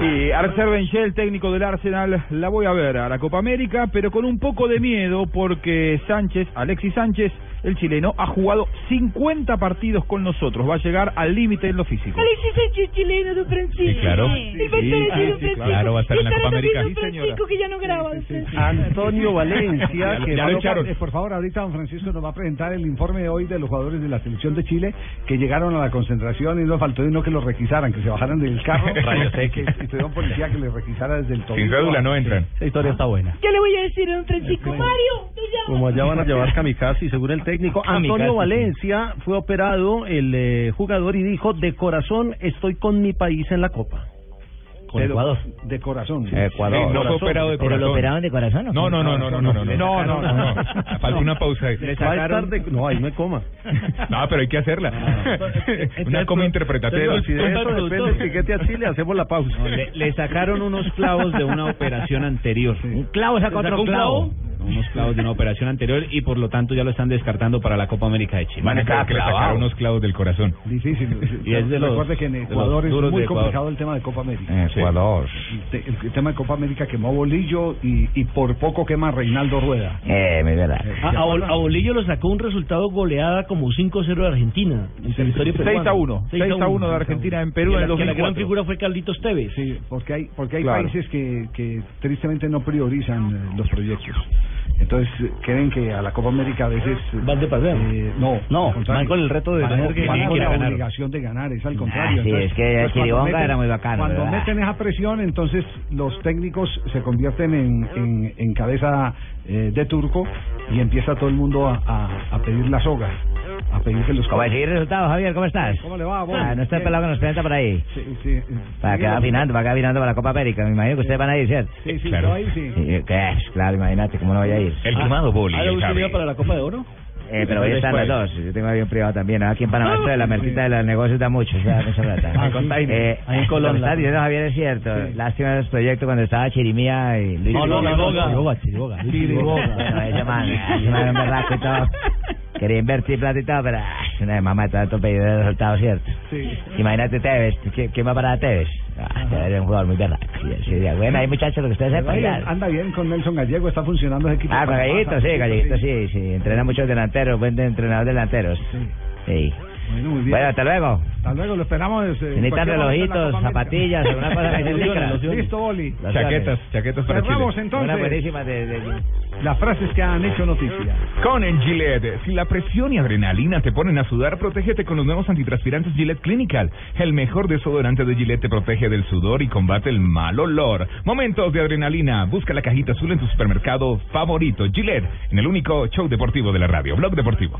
Y Arcer Benché, el técnico del Arsenal, la voy a ver a la Copa América, pero con un poco de miedo porque Sánchez, Alexis Sánchez, el chileno, ha jugado 50 partidos con nosotros. Va a llegar al límite en lo físico. Alexis Sánchez chileno, don Francisco. Sí, claro. El Sí, sí, don sí, Francisco. claro, va a estar en la Copa América. Francisco, que ya no graba. Antonio Valencia, que Ya lo echaron. Eh, por favor, ahorita don Francisco nos va a presentar el informe de hoy de los jugadores de la selección de Chile que llegaron a la concentración y no faltó uno que los requisaran, que se bajaran del carro Rayos y que y tuvieron policía que les requisara desde el tobillo. Sin cédula no entran. Esta historia está buena. ¿Qué le voy a decir a don Francisco? Mario, te llamo. Como allá van a llevar kamikaze, según el técnico Kamikaze, Antonio. Valencia, fue operado el eh, jugador y dijo, de corazón estoy con mi país en la Copa. Con Ecuador. De corazón. Ecuador. Sí, no fue operado de ¿Pero corazón. lo operaron de corazón o No, no, no, no, no, no, no, no, no, no, no, no. Falta una pausa ahí. Estar de- No, ahí no hay coma. No, pero hay que hacerla. Una coma interpretativa. Si de eso depende el tiquete a Chile, hacemos la pausa. le, le sacaron unos clavos de una operación anterior. Un clavo saca ¿Le otro sacó un clavo. Unos clavos de una operación anterior y por lo tanto ya lo están descartando para la Copa América de Chile. Van a sacaron unos clavos del corazón. Difícil. Y es de los- Recuerde que en Ecuador es muy complicado el tema de Copa América. Ecuador. El, te- el tema de Copa América quemó Bolillo y, y por poco quema Reinaldo Rueda. Eh, mi verdad. A, a Bol- a Bolillo lo sacó un resultado goleada como 5-0 de Argentina. En territorio 6 peruano. a 1. 6 a 1 de Argentina en Perú Que en la, el que la gran 2004. figura fue Carlitos Tevez. Sí, porque hay, porque hay Claro. países que, que tristemente no priorizan eh, los proyectos. Entonces eh, creen que a la Copa América a veces... Van de paseo. eh, no, No, contrario. van con el reto de Van tener que- van con la ganar. obligación de ganar, es al contrario. Ah, sí, es que cuando Chiribonga meten- era muy bacano, Cuando ¿verdad? meten esa presión, entonces los técnicos se convierten en, en, en cabeza eh, de turco y empieza todo el mundo a, a, a pedir la soga, a pedir que los... ¿Cómo decir resultados, Javier? ¿Cómo estás? ¿Cómo le va, vos? Ah, no está el pelado que nos presenta por ahí. Sí, sí, Para sí, acá afinando, para acá afinando para la Copa América. Me imagino que ustedes van a ir, ¿cierto? Sí, sí, Claro. yo ahí sí. Sí, ¿Qué es? Claro, imagínate, ¿cómo no voy a ir? El quemado boli. ¿Ah, Javi. iba para la Copa de Oro? Eh, pero hoy están las dos. Yo tengo avión privado también. Aquí en Panamá esto de la mercita de los negocios da mucho. O sea, mucha plata. Ah, sí. Eh, Ahí en Colombia. Lo diciendo, Javier, es cierto. Lástima de los proyectos cuando estaba Chirimía y Luis No, no, Chiriboga. no, Chiriboga, Chiriboga. Chiriboga. Bueno, ese man, ese man era un berraco y todo. Quería invertir plata y todo, pero ah, una de mamá de tanto pedido de resultado, ¿cierto? Sí. Imagínate Tevez. ¿Qué, qué va para Tevez? Es un jugador muy berraco. Sí, sí, sí. Bueno, ahí muchachos, lo que ustedes sepan anda bien con Nelson Gallego, está funcionando ese equipo. Ah, con sí, Galleguito, sí, sí. Entrena muchos delanteros, buen de- entrenador de delanteros. Sí. Bueno, muy bien. Bueno, hasta luego. Hasta luego, lo esperamos. eh, Necesitan relojitos, zapatillas, alguna cosa que se. Listo, Boli. Los Chaquetas, chaquetas para Cerramos Chile. Una entonces buenísima de, de- las frases que han hecho noticia. Con el Gillette, si la presión y adrenalina te ponen a sudar, protégete con los nuevos antitranspirantes Gillette Clinical. El mejor desodorante de Gillette te protege del sudor y combate el mal olor. Momentos de adrenalina. Busca la cajita azul en tu supermercado favorito. Gillette, en el único show deportivo de la radio, Blog Deportivo.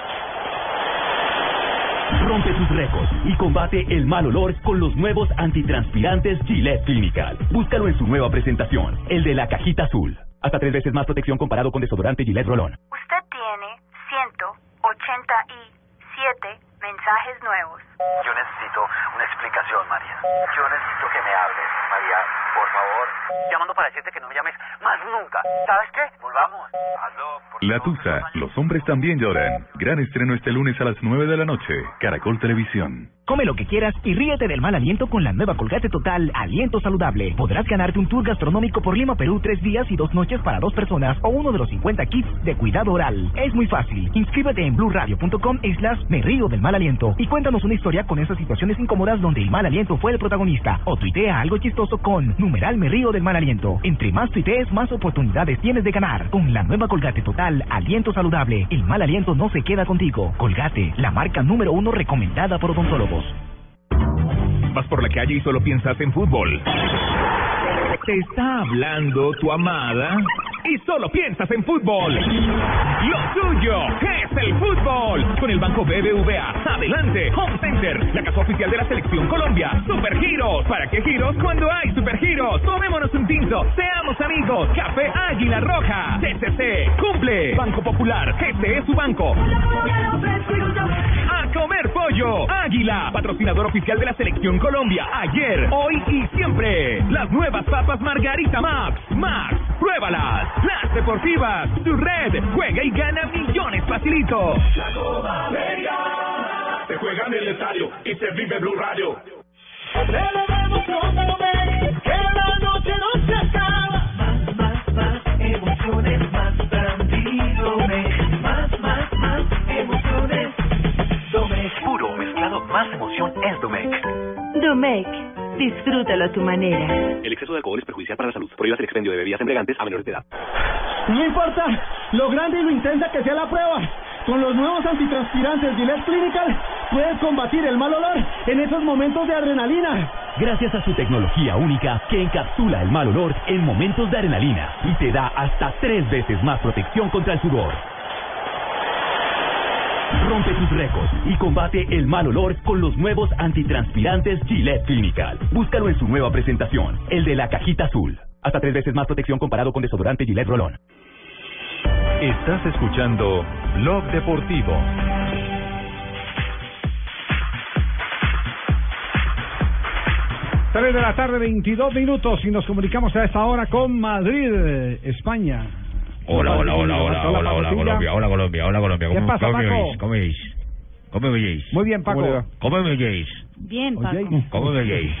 Rompe tus récords y combate el mal olor con los nuevos antitranspirantes Gillette Clinical. Búscalo en su nueva presentación, el de la cajita azul. Hasta tres veces más protección comparado con desodorante Gillette Rolón. Usted tiene 187 mensajes nuevos. Yo necesito una explicación, María. Yo necesito que me hables, María. Por favor, llamando para decirte que no me llames más nunca. ¿Sabes qué? Volvamos. Hazlo. La Tusa, los hombres también lloran. Gran estreno este lunes a las 9 de la noche. Caracol Televisión. Come lo que quieras y ríete del mal aliento con la nueva Colgate Total Aliento Saludable. Podrás ganarte un tour gastronómico por Lima, Perú, tres días y dos noches para dos personas o uno de los 50 kits de cuidado oral. Es muy fácil. Inscríbete en blueradio.com slash me río del mal aliento y cuéntanos una historia con esas situaciones incómodas donde el mal aliento fue el protagonista. O tuitea algo chistoso con numeral me río del mal aliento. Entre más tuitees, más oportunidades tienes de ganar. Con la nueva Colgate Total Aliento Saludable, el mal aliento no se queda contigo. Colgate, la marca número uno recomendada por odontólogos. Vas por la calle y solo piensas en fútbol. Te está hablando tu amada y solo piensas en fútbol. Lo tuyo es el fútbol. Con el Banco BBVA. Adelante. Home Center, la casa oficial de la Selección Colombia. Super Giros. ¿Para qué giros cuando hay Super Giros? Tomémonos un tinto. Seamos amigos. Café Águila Roja. CCC. Cumple. Banco Popular. Este es su banco. A comer pollo. Águila. Patrocinador oficial de la Selección Colombia. Ayer, hoy y siempre. Las nuevas papas Margarita Max. Max. Pruébalas. Las deportivas. Tu red. Juega y gana millones facilito. La Copa América se juega en el estadio y se vive Blue Radio. Celebremos con Domec, que la noche no se acaba. Más, más, más emociones, más tranquilo, Más, más, más emociones. Domec. Puro mezclado, más emoción es Domec. Domec, disfrútalo a tu manera. El exceso de alcohol es perjudicial para la salud. Prohíbas el expendio de bebidas embriagantes a menores de edad. No importa lo grande y lo intensa que sea la prueba. Con los nuevos antitranspirantes Gillette Clinical puedes combatir el mal olor en esos momentos de adrenalina. Gracias a su tecnología única que encapsula el mal olor en momentos de adrenalina y te da hasta tres veces más protección contra el sudor. Rompe tus récords y combate el mal olor con los nuevos antitranspirantes Gillette Clinical. Búscalo en su nueva presentación, el de la cajita azul. Hasta tres veces más protección comparado con desodorante Gillette Rolón. Estás escuchando Blog Deportivo. Tres de la tarde, 22 minutos y nos comunicamos a esta hora con Madrid, España. Hola, hola, hola, hola, hola, hola, Colombia, hola, Colombia, hola, Colombia. ¿Qué ¿Cómo, pasa, cómo Paco? oís? ¿Cómo oís? ¿Cómo me oís? Muy bien, Paco. ¿Cómo me oís? Bien, Paco. ¿Cómo me oís?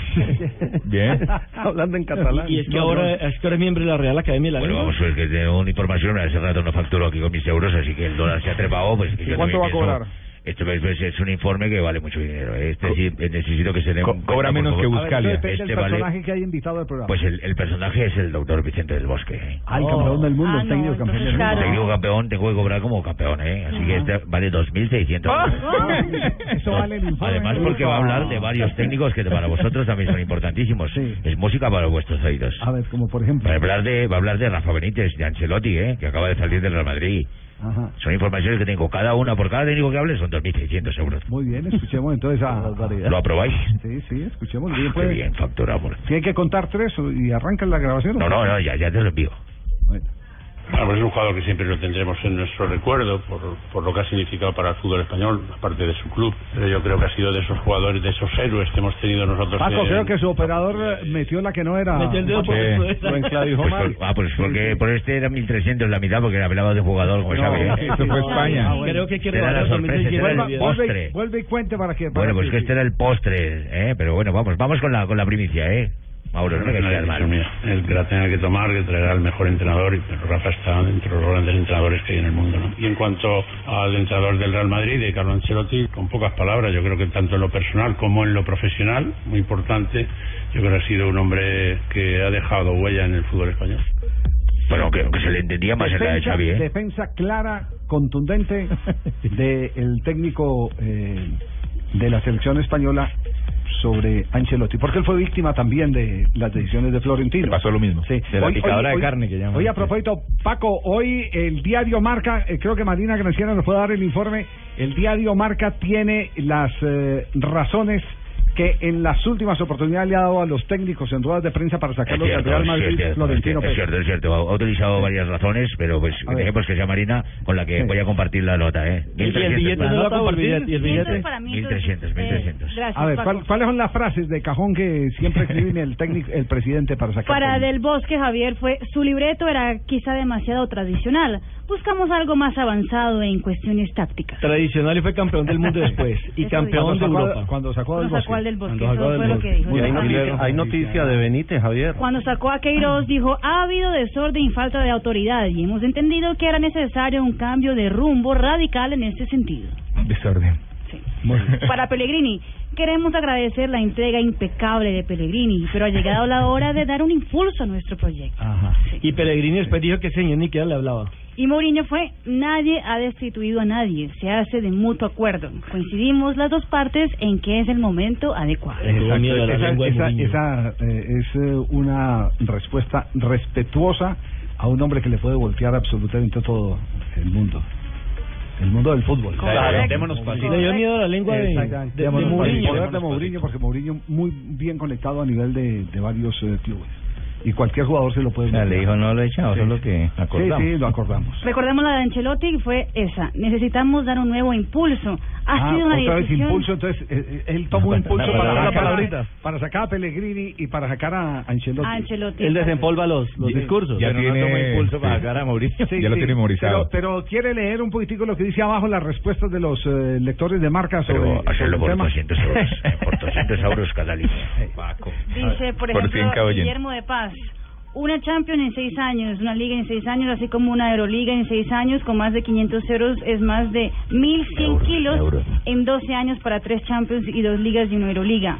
Bien. Hablando en catalán. Y es que ahora es que ahora es miembro de la Real Academia de la Bueno, vamos a ver que tengo una información, hace rato no facturo aquí con mis euros, así que el dólar se ha trepado, pues cuánto va a cobrar? Esto es, es un informe que vale mucho dinero. ¿eh? Este sí, eh, necesito que se dé Co- un cobra menos que favor. A ver, Este vale, personaje que haya invitado al programa. pues el, el personaje es el doctor Vicente del Bosque. ¿eh? Ah, el campeón del mundo, Ah, el no, técnico campeón del mundo. Técnico campeón, tengo que cobrar como campeón, ¿eh? Así que este vale 2.600 Ah. euros. Eso vale el informe. Además, porque va a hablar de varios técnicos que para vosotros también son importantísimos. Es música para vuestros oídos. A ver, como por ejemplo. Va a hablar de, va a hablar de Rafa Benítez, de Ancelotti, ¿eh? que acaba de salir del Real Madrid. Ajá. Son informaciones que tengo. Cada una, por cada técnico que hable, son 2.600 euros. Muy bien, escuchemos entonces a... ¿Lo aprobáis? Sí, sí, escuchemos bien. Qué Pues. bien, facturamos. Si hay que contar tres y arrancan la grabación. No, no, no, ya, ya te lo envío. Bueno, pues es un jugador que siempre lo tendremos en nuestro recuerdo por, por lo que ha significado para el fútbol español, aparte de su club. Pero yo creo que ha sido de esos jugadores, de esos héroes que hemos tenido nosotros. Paco, en- creo que su operador eh, metió la que no era. Metió el dedo por Sí. Pues ah, pues porque por este era 1.300 la mitad, porque hablaba de jugador, como sabe. ¿eh? eso fue España. Ah, bueno. Creo que que Era la sorpresa, este era el Vuelve, postre. vuelve, vuelve y cuente para que. para Bueno, pues que- que este era el postre, ¿eh? Pero bueno, vamos, vamos con la, con la primicia, ¿eh? Mauro, no me quedas mal. mía. El que la tenga que tomar, que traerá el mejor entrenador, y pero Rafa está dentro de los grandes entrenadores que hay en el mundo. ¿no? Y en cuanto al entrenador del Real Madrid, de Carlo Ancelotti, con pocas palabras, yo creo que tanto en lo personal como en lo profesional, muy importante, yo creo que ha sido un hombre que ha dejado huella en el fútbol español. Bueno, que, que se le entendía más en la de defensa, Xavi, ¿eh? defensa clara, contundente del técnico eh, de la selección española sobre Ancelotti, porque él fue víctima también de las decisiones de Florentino. pasó lo mismo. Sí. De la Hoy- picadora hoy- de carne que llaman. Hoy a propósito, Paco, hoy el diario Marca, eh, creo que Marina Granciera nos puede dar el informe, el diario Marca tiene las eh, razones que en las últimas oportunidades le ha dado a los técnicos en ruedas de prensa para Es sacarlos del Real es Madrid, cierto, Florentino es Pérez. cierto, es cierto. Ha utilizado varias razones, pero pues A ver. dejemos que sea Marina con la que voy a compartir la nota, ¿eh? ¿Y el billete no lo? ¿Y el billete? para mí, 1300, 1300. A ver, ¿cuál- ¿cuáles son las frases de cajón que siempre escribe el técnico, el presidente para sacar? Para? Del Bosque, Javier, fue su libreto era quizá demasiado tradicional. Buscamos algo más avanzado en cuestiones tácticas. Tradicional y fue campeón del mundo después. Y Eso campeón de Cuando sacó- Europa. Cuando sacó Cuando del sacó al bosque. del bosque, Cuando eso sacó fue del lo que bosque. dijo. Y hay, bien, noticia, luego. hay noticia de Benítez, Javier. Cuando sacó a Queiroz dijo, ha habido desorden y falta de autoridad y hemos entendido que era necesario un cambio de rumbo radical en este sentido. Desorden. Para Pellegrini, queremos agradecer la entrega impecable de Pellegrini, pero ha llegado la hora de dar un impulso a nuestro proyecto. Ajá. Y Pellegrini después dijo que ese señor ni siquiera le hablaba. Y Mourinho fue, nadie ha destituido a nadie, se hace de mutuo acuerdo. Coincidimos las dos partes en que es el momento adecuado. Exacto, esa, esa, eh, es eh, una respuesta respetuosa a un hombre que le puede voltear absolutamente todo el mundo. El mundo del fútbol. Claro. Démonos. Le dio miedo a la lengua de- de- de Mourinho. porque Mourinho muy bien conectado a nivel de, de varios eh, clubes. Y cualquier jugador se lo puede O sea, le dijo no lo he echado, Sí. solo que acordamos. Sí, sí, lo acordamos. Recordemos la de Ancelotti, que fue esa. Necesitamos dar un nuevo impulso. Ha Ah, sido una otra vez decisión... impulso, entonces eh, eh, él tomó No, impulso no, no, para, no, no, sacar, para sacar a Pellegrini y para sacar a Ancelotti. A Ancelotti. Él desempolva los, los discursos. Ya pero no tiene- toma impulso para sacar a Mauricio. Sí, Ya lo sí, tiene memorizado. Pero, pero quiere leer un poquitico lo que dice abajo las respuestas de los eh, lectores de marca sobre, Pero hacerlo por tema. 200 euros. por 200 euros cada línea. Dice, por Por ejemplo, oyente. Guillermo de Paz. Una Champions en seis años, una Liga en seis años, así como una Euroliga en seis años con más de 500 euros es más de 1.100 kilos en 12 años para tres Champions y dos Ligas y una Euroliga.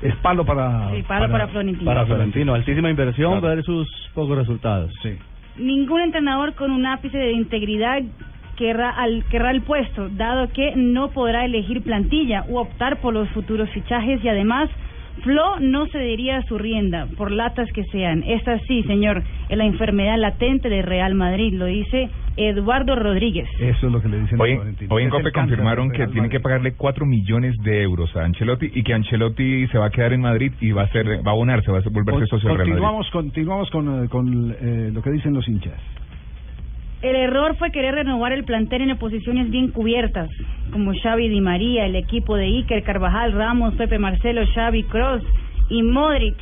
Es palo para... Sí, palo para Florentino. Para Florentino, altísima inversión, Claro. ver sus pocos resultados. Sí. Ningún entrenador con un ápice de integridad querrá, al, querrá el puesto, dado que no podrá elegir plantilla u optar por los futuros fichajes y además Flo no cedería a su rienda, por latas que sean. Esta sí, señor, es la enfermedad latente de Real Madrid, lo dice Eduardo Rodríguez. Eso es lo que le dicen a Hoy, Florentino. hoy en Es COPE confirmaron que Real tienen que pagarle 4 millones de euros a Ancelotti y que Ancelotti se va a quedar en Madrid y va a ser va a abonarse, va a volverse socio del Real Madrid. Continuamos, continuamos con, eh, con eh, lo que dicen los hinchas. El error fue querer renovar el plantel en posiciones bien cubiertas, como Xavi Di María, el equipo de Iker, Carvajal, Ramos, Pepe Marcelo, Xavi, Cross y Modric.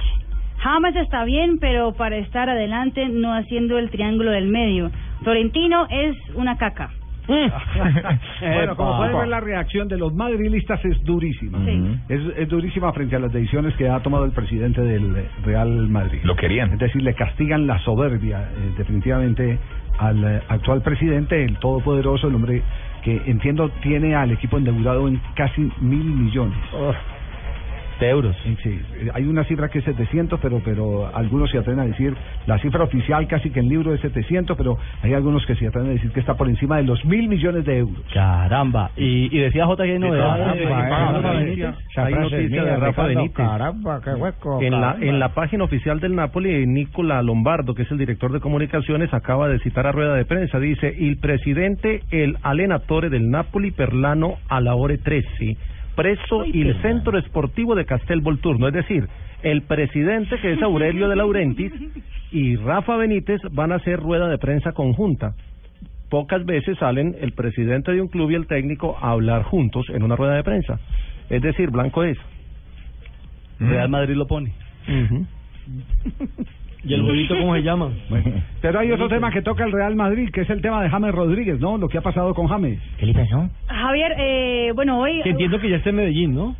James está bien, pero para estar adelante no haciendo el triángulo del medio. Florentino es una caca. bueno, como pueden ver, la reacción de los madrilistas es durísima. Sí. Es, es durísima frente a las decisiones que ha tomado el presidente del Real Madrid. Lo querían. Es decir, le castigan la soberbia eh, definitivamente al eh, actual presidente, el todopoderoso, el hombre que entiendo tiene al equipo endeudado en casi mil millones. De euros. Sí, hay una cifra que es 700, pero pero algunos se atreven a decir, la cifra oficial casi que en libro es 700, pero hay algunos que se atreven a decir que está por encima de los mil millones de euros. Caramba. Y, y decía J que hay novedades. Caramba, eh, qué hueco. En la, en la página oficial del Napoli, Nicola Lombardo, que es el director de comunicaciones, acaba de citar a rueda de prensa. Dice, el presidente, el allenatore del Napoli per l'anno alla ore 13, preso il centro sportivo de Castel Volturno. Es decir, el presidente, que es Aurelio de Laurentiis, y Rafa Benítez van a hacer rueda de prensa conjunta. Pocas veces salen el presidente de un club y el técnico a hablar juntos en una rueda de prensa. Es decir, blanco es. Real Madrid lo pone. ¿Y el huevito cómo se llama? Pero hay otro tema que toca el Real Madrid, que es el tema de James Rodríguez, ¿no? Lo que ha pasado con James. ¿Qué le pasó? Javier, eh, bueno, hoy Que entiendo que ya está en Medellín, ¿no?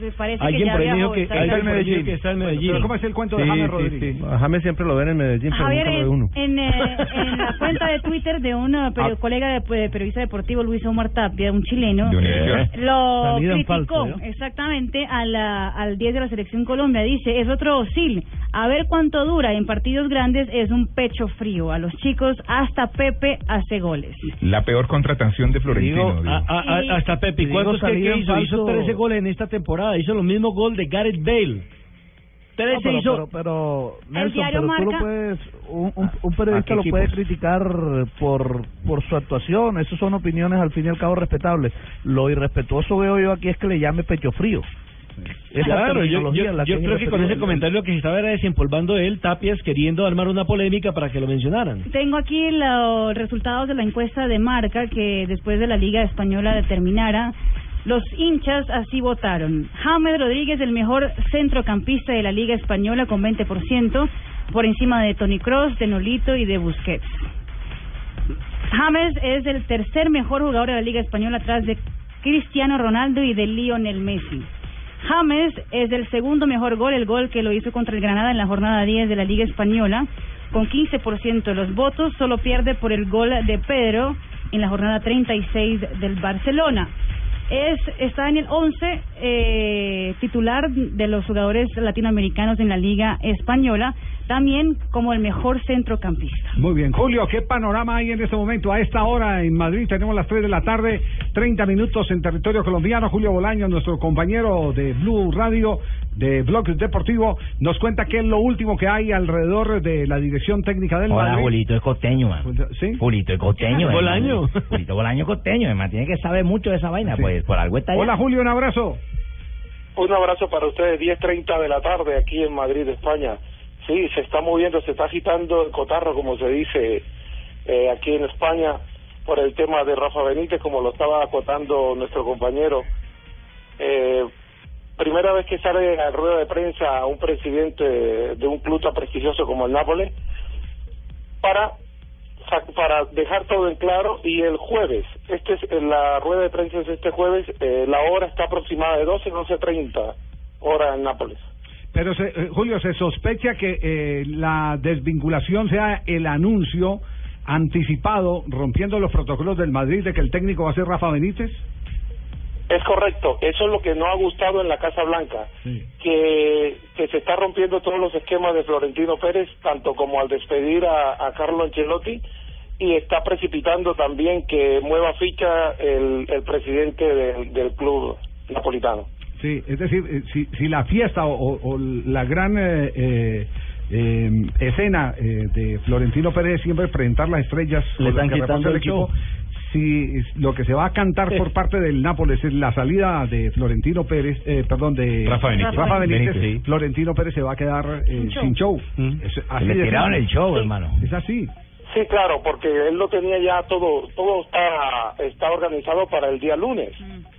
Me parece que Alguien ya por ahí viajó, dijo que, está en Medellín. que está en Medellín. Pero ¿cómo es el cuento de Sí, James sí, Rodríguez? sí. A James siempre lo ven en Medellín, pero Javier, nunca lo ve en, uno. en, eh, en la cuenta de Twitter de un eh, Ah. colega de, de periodista deportivo, Luis Omar Tapia, un chileno, De lo criticó falso, ¿no? exactamente a la, al 10 de la selección Colombia. Dice, es otro Osil. A ver cuánto dura. En partidos grandes es un pecho frío. A los chicos hasta Pepe hace goles. La peor contratación de Florentino. Digo, digo. a- a- a- hasta Pepe, ¿cuántos que, que hizo? Hizo falso. 13 goles en esta temporada. Hizo lo mismo gol de Gareth Bale. 13 No, pero, hizo. pero, pero, Nelson, pero tú lo Marca- puedes, un, un, un ¿A periodista lo puede criticar por, por su actuación, esas son opiniones al fin y al cabo respetables. Lo irrespetuoso veo yo aquí es que le llame pecho frío. Es claro, yo, yo, yo creo que con ese comentario lo que se estaba era desempolvando él, Tapias, queriendo armar una polémica para que lo mencionaran. Tengo aquí los resultados de la encuesta de marca que después de la Liga Española determinara. Los hinchas así votaron. James Rodríguez, el mejor centrocampista de la Liga Española con 20%, por encima de Tony Cross, de Nolito y de Busquets. James es el tercer mejor jugador de la Liga Española atrás de Cristiano Ronaldo y de Lionel Messi. James es el segundo mejor gol, el gol que lo hizo contra el Granada en la jornada 10 de la Liga Española, con 15% de los votos, solo pierde por el gol de Pedro en la jornada 36 del Barcelona. Es, está en el 11 eh, titular de los jugadores latinoamericanos en la Liga Española, también como el mejor centrocampista. Muy bien, Julio, ¿qué panorama hay en este momento? A esta hora en Madrid tenemos las 3 de la tarde, 30 minutos en territorio colombiano. Julio Bolaño, nuestro compañero de Blue Radio, de Blog Deportivo, nos cuenta qué es lo último que hay alrededor de la dirección técnica del Hola, Madrid. Julito es costeño, man. ¿Sí? Julito es costeño. Bolaño. Julito Bolaño costeño, además tiene que saber mucho de esa vaina, Sí. pues por algo está allá. Hola, Julio, un abrazo. Un abrazo para ustedes, 10.30 de la tarde aquí en Madrid, España. Sí, se está moviendo, se está agitando el cotarro, como se dice eh, aquí en España, por el tema de Rafa Benítez, como lo estaba acotando nuestro compañero. Eh, primera vez que sale a rueda de prensa un presidente de un club tan prestigioso como el Nápoles para para dejar todo en claro y el jueves este es la rueda de prensa es este jueves eh, la hora está aproximada de 12 12.30 hora en Nápoles Pero, se- eh, Julio, se sospecha que eh, la desvinculación sea el anuncio anticipado, rompiendo los protocolos del Madrid, de que el técnico va a ser Rafa Benítez. Es correcto, eso es lo que no ha gustado en la Casa Blanca, que, que se está rompiendo todos los esquemas de Florentino Pérez, tanto como al despedir a, a Carlo Ancelotti, y está precipitando también que mueva ficha el, el presidente del, del club napolitano. Sí, es decir, eh, si, si la fiesta o, o- o la gran eh, eh, eh, escena eh, de Florentino Pérez siempre es presentar las estrellas Le están quitando el equipo. show. Si lo que se va a cantar por parte del Nápoles es la salida de Florentino Pérez, eh, perdón, de Rafa Benítez. Rafa Benítez, Benítez, sí. Florentino Pérez se va a quedar eh, show. sin show. Es así le tiraron el show, hermano. Es así. Sí, claro, porque él lo tenía ya todo, todo está, está organizado para el día lunes,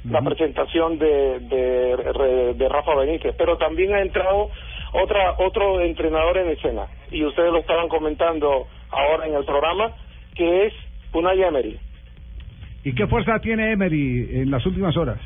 la presentación de, de, de Rafa Benítez, pero también ha entrado otra, otro entrenador en escena, y ustedes lo estaban comentando ahora en el programa, que es Unai Emery. ¿Y qué fuerza tiene Emery en las últimas horas?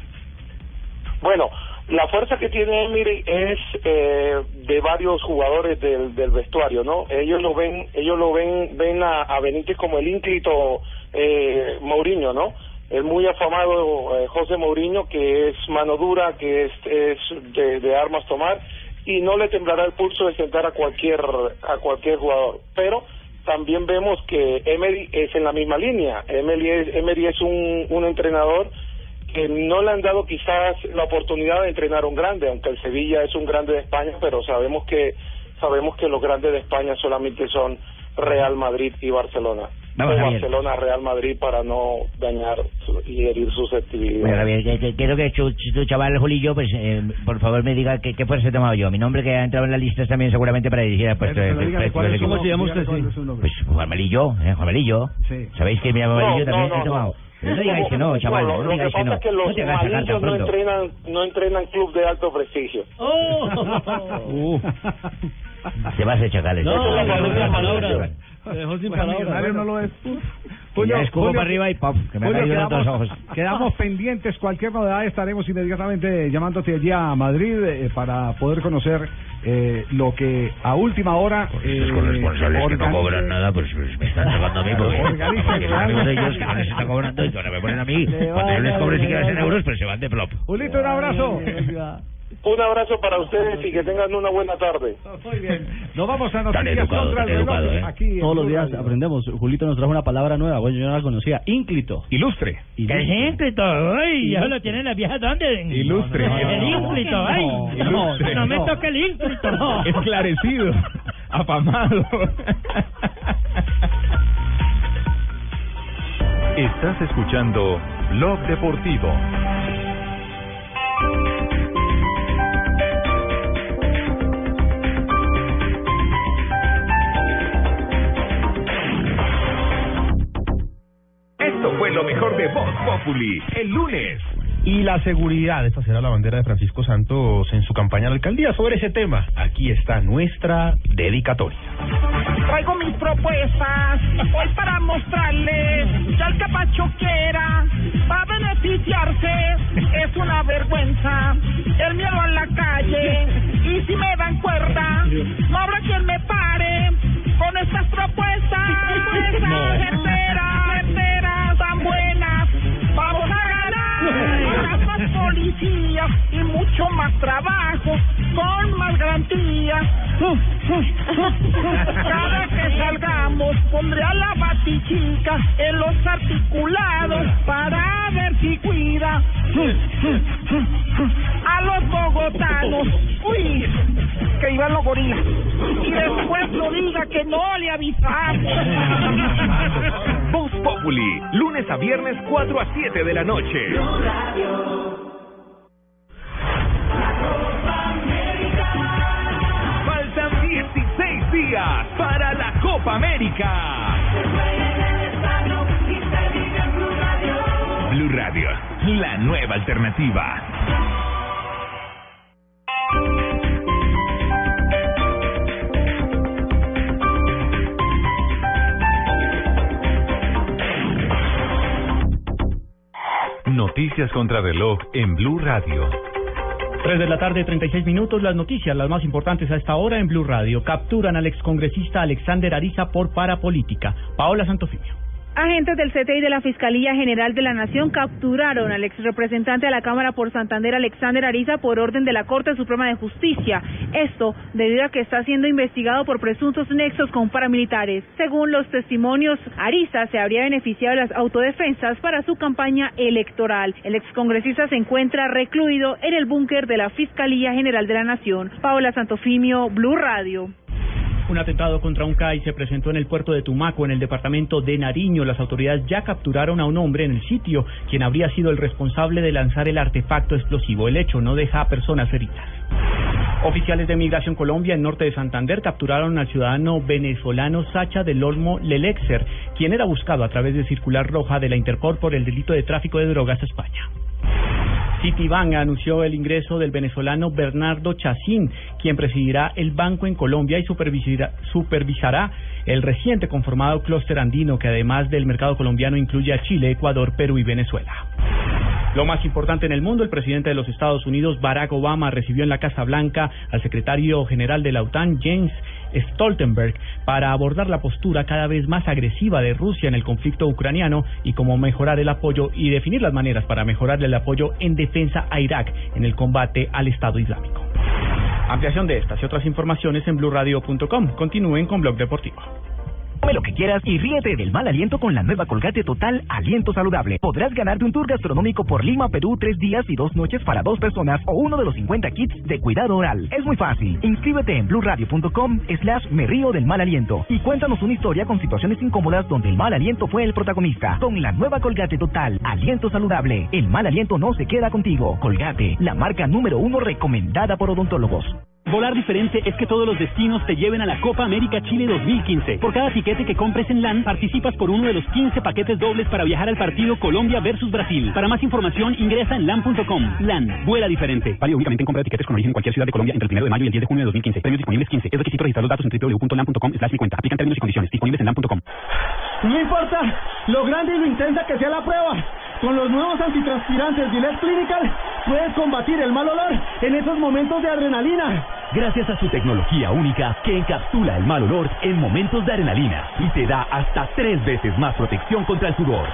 Bueno, la fuerza que tiene Emery es eh, de varios jugadores del, del vestuario, ¿no? Ellos lo ven, ellos lo ven, ven a, a Benítez como el ínclito eh, Mourinho, ¿no? El muy afamado eh, José Mourinho, que es mano dura, que es, es de, de armas tomar y no le temblará el pulso de sentar a cualquier a cualquier jugador, pero también vemos que Emery es en la misma línea. Emery es, Emery es un, un entrenador que no le han dado quizás la oportunidad de entrenar a un grande, aunque el Sevilla es un grande de España, pero sabemos que sabemos que los grandes de España solamente son Real Madrid y Barcelona. Vamos, o. Barcelona, Real Madrid para no dañar y herir susceptibilidad. Bueno, Javier, quiero que tu, tu chaval Julillo, pues, eh, por favor me diga qué, qué fuerza he tomado yo. Mi nombre que ha entrado en la lista también seguramente para dirigir al puesto cuál es su nombre. Pues Juan Melillo, ¿eh? Juan Melillo. Sí. ¿Sabéis que mi llamo Melillo No, también no, he no, tomado? No. No no, chaval, lo, no lo que pasa no. es que No los te malillos no pronto. entrenan, no entrenan club de alto prestigio. Uh. Te vas a chacales. No, no, no, no, no. Me dejó sin Bueno, palabras. Millonario no lo es. Ya escupo Julio, para arriba y pop, que me ha Julio, quedamos, ojos. quedamos pendientes. Cualquier novedad estaremos inmediatamente llamándote allí a Madrid eh, para poder conocer eh, lo que a última hora. Esos corresponsales que no cobran nada, pues, pues me están sacando a mí, porque, Organiza porque los amigos de ellos que no les están cobrando y que ahora me ponen a mí. Le Cuando yo les cobre si quieres en euros, pero se van de plop. Julito, un abrazo. Un abrazo para ustedes y que tengan una buena tarde. Muy bien. Nos vamos a noticias educado, contra el reloj educado, ¿eh? aquí Todos los días Radio. aprendemos. Julito nos trajo una palabra nueva. Bueno, yo no la conocía. Ínclito. Ilustre. Ilustre. El ínclito, ay, ya lo tienen las viejas, ¿dónde? Ilustre. El ínclito, ay. No, No, ilustre. me toque el ínclito. no. Esclarecido. Afamado. Estás escuchando Blog Deportivo. De Voz Populi, el lunes. Y la seguridad, esta será la bandera de Francisco Santos en su campaña a la alcaldía. Sobre ese tema, aquí está nuestra dedicatoria. Traigo mis propuestas hoy para mostrarles que al capacho quiera va a beneficiarse. Es una vergüenza el miedo a la calle y si me dan cuerda no habrá quien me pare con estas propuestas. Propuestas más policías y mucho más trabajo con más garantías. Cada que salgamos pondré a la batichica en los articulados para ver si cuida a bogotanos. Uy, que iban los gorilas. Y después no diga que no le avisamos. Voz Populi, lunes a viernes 4 a 7 de la noche. Faltan 16 días para la Copa América. Blue Radio, la nueva alternativa. Noticias contra reloj en Blue Radio. 3 de la tarde, 36 minutos. Las noticias, las más importantes a esta hora en Blue Radio. Capturan al excongresista Alexander Ariza por parapolítica. Paola Santofimio. Agentes del CTI de la Fiscalía General de la Nación capturaron al ex representante de la Cámara por Santander, Alexander Ariza, por orden de la Corte Suprema de Justicia. Esto debido a que está siendo investigado por presuntos nexos con paramilitares. Según los testimonios, Ariza se habría beneficiado de las autodefensas para su campaña electoral. El excongresista se encuentra recluido en el búnker de la Fiscalía General de la Nación. Paola Santofimio, Blue Radio. Un atentado contra un CAI se presentó en el puerto de Tumaco, en el departamento de Nariño. Las autoridades ya capturaron a un hombre en el sitio, quien habría sido el responsable de lanzar el artefacto explosivo. El hecho no deja a personas heridas. Oficiales de Migración Colombia en norte de Santander capturaron al ciudadano venezolano Sacha del Olmo Lelexer, quien era buscado a través de circular roja de la Interpol por el delito de tráfico de drogas a España. Citibank anunció el ingreso del venezolano Bernardo Chacín, quien presidirá el banco en Colombia y supervisará, el reciente conformado clúster andino que además del mercado colombiano incluye a Chile, Ecuador, Perú y Venezuela. Lo más importante en el mundo, el presidente de los Estados Unidos, Barack Obama, recibió en la Casa Blanca al secretario general de la OTAN, James Stoltenberg, para abordar la postura cada vez más agresiva de Rusia en el conflicto ucraniano y cómo mejorar el apoyo y definir las maneras para mejorar el apoyo en defensa a Irak en el combate al Estado Islámico. Ampliación de estas y otras informaciones en blurradio.com. Continúen con Blog Deportivo. Come lo que quieras y ríete del mal aliento con la nueva Colgate Total Aliento Saludable. Podrás ganarte un tour gastronómico por Lima, Perú, tres días y dos noches para dos personas o uno de los 50 kits de cuidado oral. Es muy fácil. Inscríbete en blurradio.com slash me río del mal aliento y cuéntanos una historia con situaciones incómodas donde el mal aliento fue el protagonista. Con la nueva Colgate Total Aliento Saludable, el mal aliento no se queda contigo. Colgate, la marca número uno recomendada por odontólogos. Volar diferente es que todos los destinos te lleven a la Copa América Chile 2015. Por cada tiquete que compres en LAN, participas por uno de los 15 paquetes dobles para viajar al partido Colombia versus Brasil. Para más información, ingresa en LAN.com. LAN, vuela diferente. Válido únicamente en compra de tiquetes con origen en cualquier ciudad de Colombia entre el 1 de mayo y el 10 de junio de 2015. Premios disponibles 15. Es requisito registrar los datos en www.lan.com slash mi cuenta. Aplican términos y condiciones. Disponibles en lan.com. No importa lo grande y lo intensa que sea la prueba. Con los nuevos antitranspirantes Gillette Clinical puedes combatir el mal olor en esos momentos de adrenalina. Gracias a su tecnología única que encapsula el mal olor en momentos de adrenalina y te da hasta tres veces más protección contra el sudor.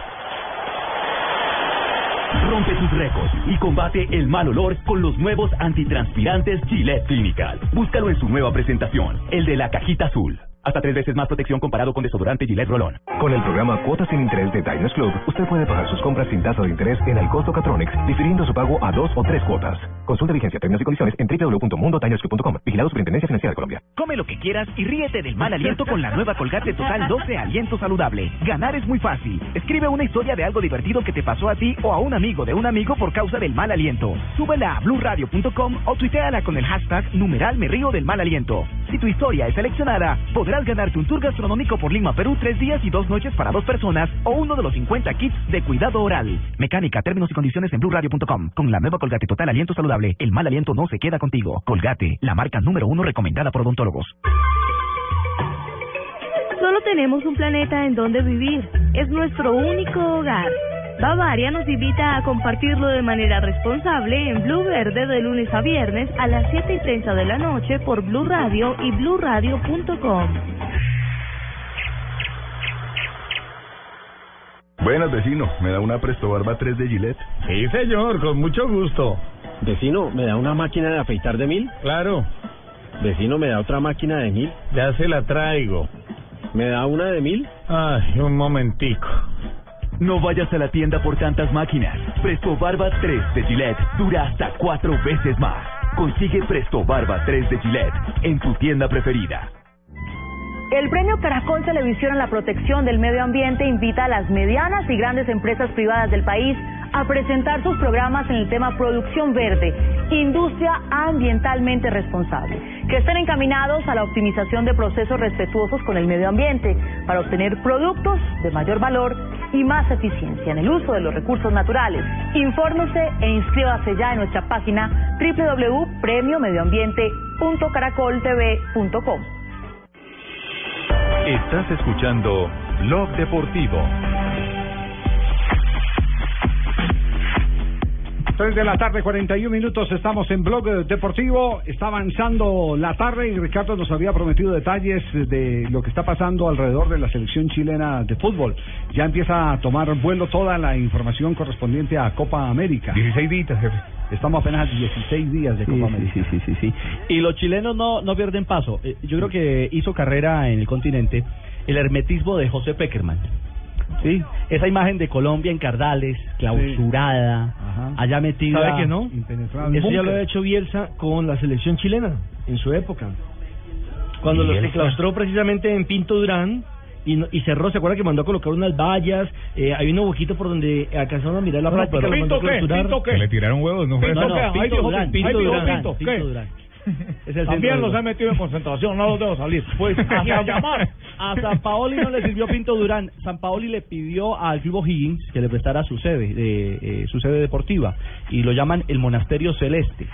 Rompe tus récords y combate el mal olor con los nuevos antitranspirantes Gillette Clinical. Búscalo en su nueva presentación, el de la cajita azul. Hasta tres veces más protección comparado con desodorante Gillette Rolón. Con el programa Cuotas sin Interés de Diners Club, usted puede pagar sus compras sin tasa de interés en el costo Catronics, difiriendo su pago a dos o tres cuotas. Consulta vigencia, términos y condiciones en www.mundotinersclub.com. Vigilado Superintendencia Financiera de Colombia. Come lo que quieras y ríete del mal aliento con la nueva Colgate Total 12 Aliento Saludable. Ganar es muy fácil. Escribe una historia de algo divertido que te pasó a ti o a un amigo de un amigo por causa del mal aliento. Súbela a blurradio.com o tuiteala con el hashtag numeral me río del mal aliento. Si tu historia es seleccionada, podrás ganarte un tour gastronómico por Lima, Perú, tres días y dos noches para dos personas o uno de los 50 kits de cuidado oral. Mecánica, términos y condiciones en BlueRadio.com. Con la nueva Colgate Total Aliento Saludable, el mal aliento no se queda contigo. Colgate, la marca número uno recomendada por odontólogos. Solo tenemos un planeta en donde vivir. Es nuestro único hogar. Bavaria nos invita a compartirlo de manera responsable en Blue Verde de lunes a viernes a las 7 y 30 de la noche por Blue Radio y bluradio.com. Buenas, vecino. ¿Me da una Presto Barba 3 de Gillette? Sí, señor, con mucho gusto. Vecino, ¿me da una máquina de afeitar de mil? Claro. Vecino, ¿me da otra máquina de mil? Ya se la traigo. ¿Me da una de mil? Ay, un momentico. No vayas a la tienda por tantas máquinas. Presto Barba 3 de Gillette dura hasta cuatro veces más. Consigue Presto Barba 3 de Gillette en tu tienda preferida. El premio Caracol Televisión a la protección del medio ambiente invita a las medianas y grandes empresas privadas del país a presentar sus programas en el tema producción verde, industria ambientalmente responsable, que estén encaminados a la optimización de procesos respetuosos con el medio ambiente para obtener productos de mayor valor y más eficiencia en el uso de los recursos naturales. Infórmese e inscríbase ya en nuestra página www.premiomedioambiente.caracoltv.com. Estás escuchando Blog Deportivo. 3 de la tarde, 41 minutos, estamos en Blog Deportivo, está avanzando la tarde y Ricardo nos había prometido detalles de lo que está pasando alrededor de la selección chilena de fútbol. Ya empieza a tomar vuelo toda la información correspondiente a Copa América. 16 días, jefe. Estamos apenas a 16 días de Copa Sí, América. sí, sí, sí, sí. Y los chilenos no, no pierden paso. Eh, Yo creo que hizo carrera en el continente el hermetismo de José Peckerman. Sí, esa imagen de Colombia en Cardales, clausurada, allá metida. ¿Sabe que no? Impenetrable. Eso ya lo ha hecho Bielsa con la selección chilena en su época. Cuando los Bielsa. enclaustró precisamente en Pinto Durán y, no- y cerró, ¿se acuerda que mandó a colocar unas vallas? Eh, hay un huequito por donde alcanzaron a mirar la No, práctica. pero lo mandó a ¿Pinto qué? ¿Pinto qué? Le tiraron huevos, ¿no Pinto, no, ¿Qué? Ahí Pinto Durán, Pinto Durán, Pinto. Durán. También los ha metido en concentración, no los dejo salir. Pues a llamar. a San Paoli no le sirvió Pinto Durán. San Paoli le pidió al Club O'Higgins que le prestara su sede, de, eh, su sede deportiva, y lo llaman el Monasterio Celeste.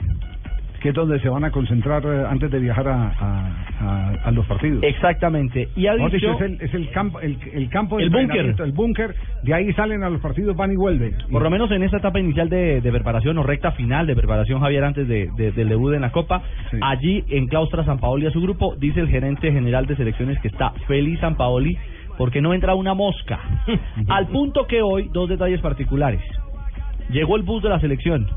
Que es donde se van a concentrar eh, antes de viajar a, a, a- a los partidos. Exactamente. Y ha dicho, dicho, es el, es el campo, el, el campo de El búnker. el búnker, de ahí salen a los partidos, van y vuelven. por lo menos en esta etapa inicial de, de preparación o recta final de preparación, Javier, antes de, de- del debut en la Copa, allí en claustra San Paoli a su grupo, dice el gerente general de selecciones que está feliz San Paoli porque no entra una mosca. Al punto que hoy, dos detalles particulares. Llegó el bus de la selección.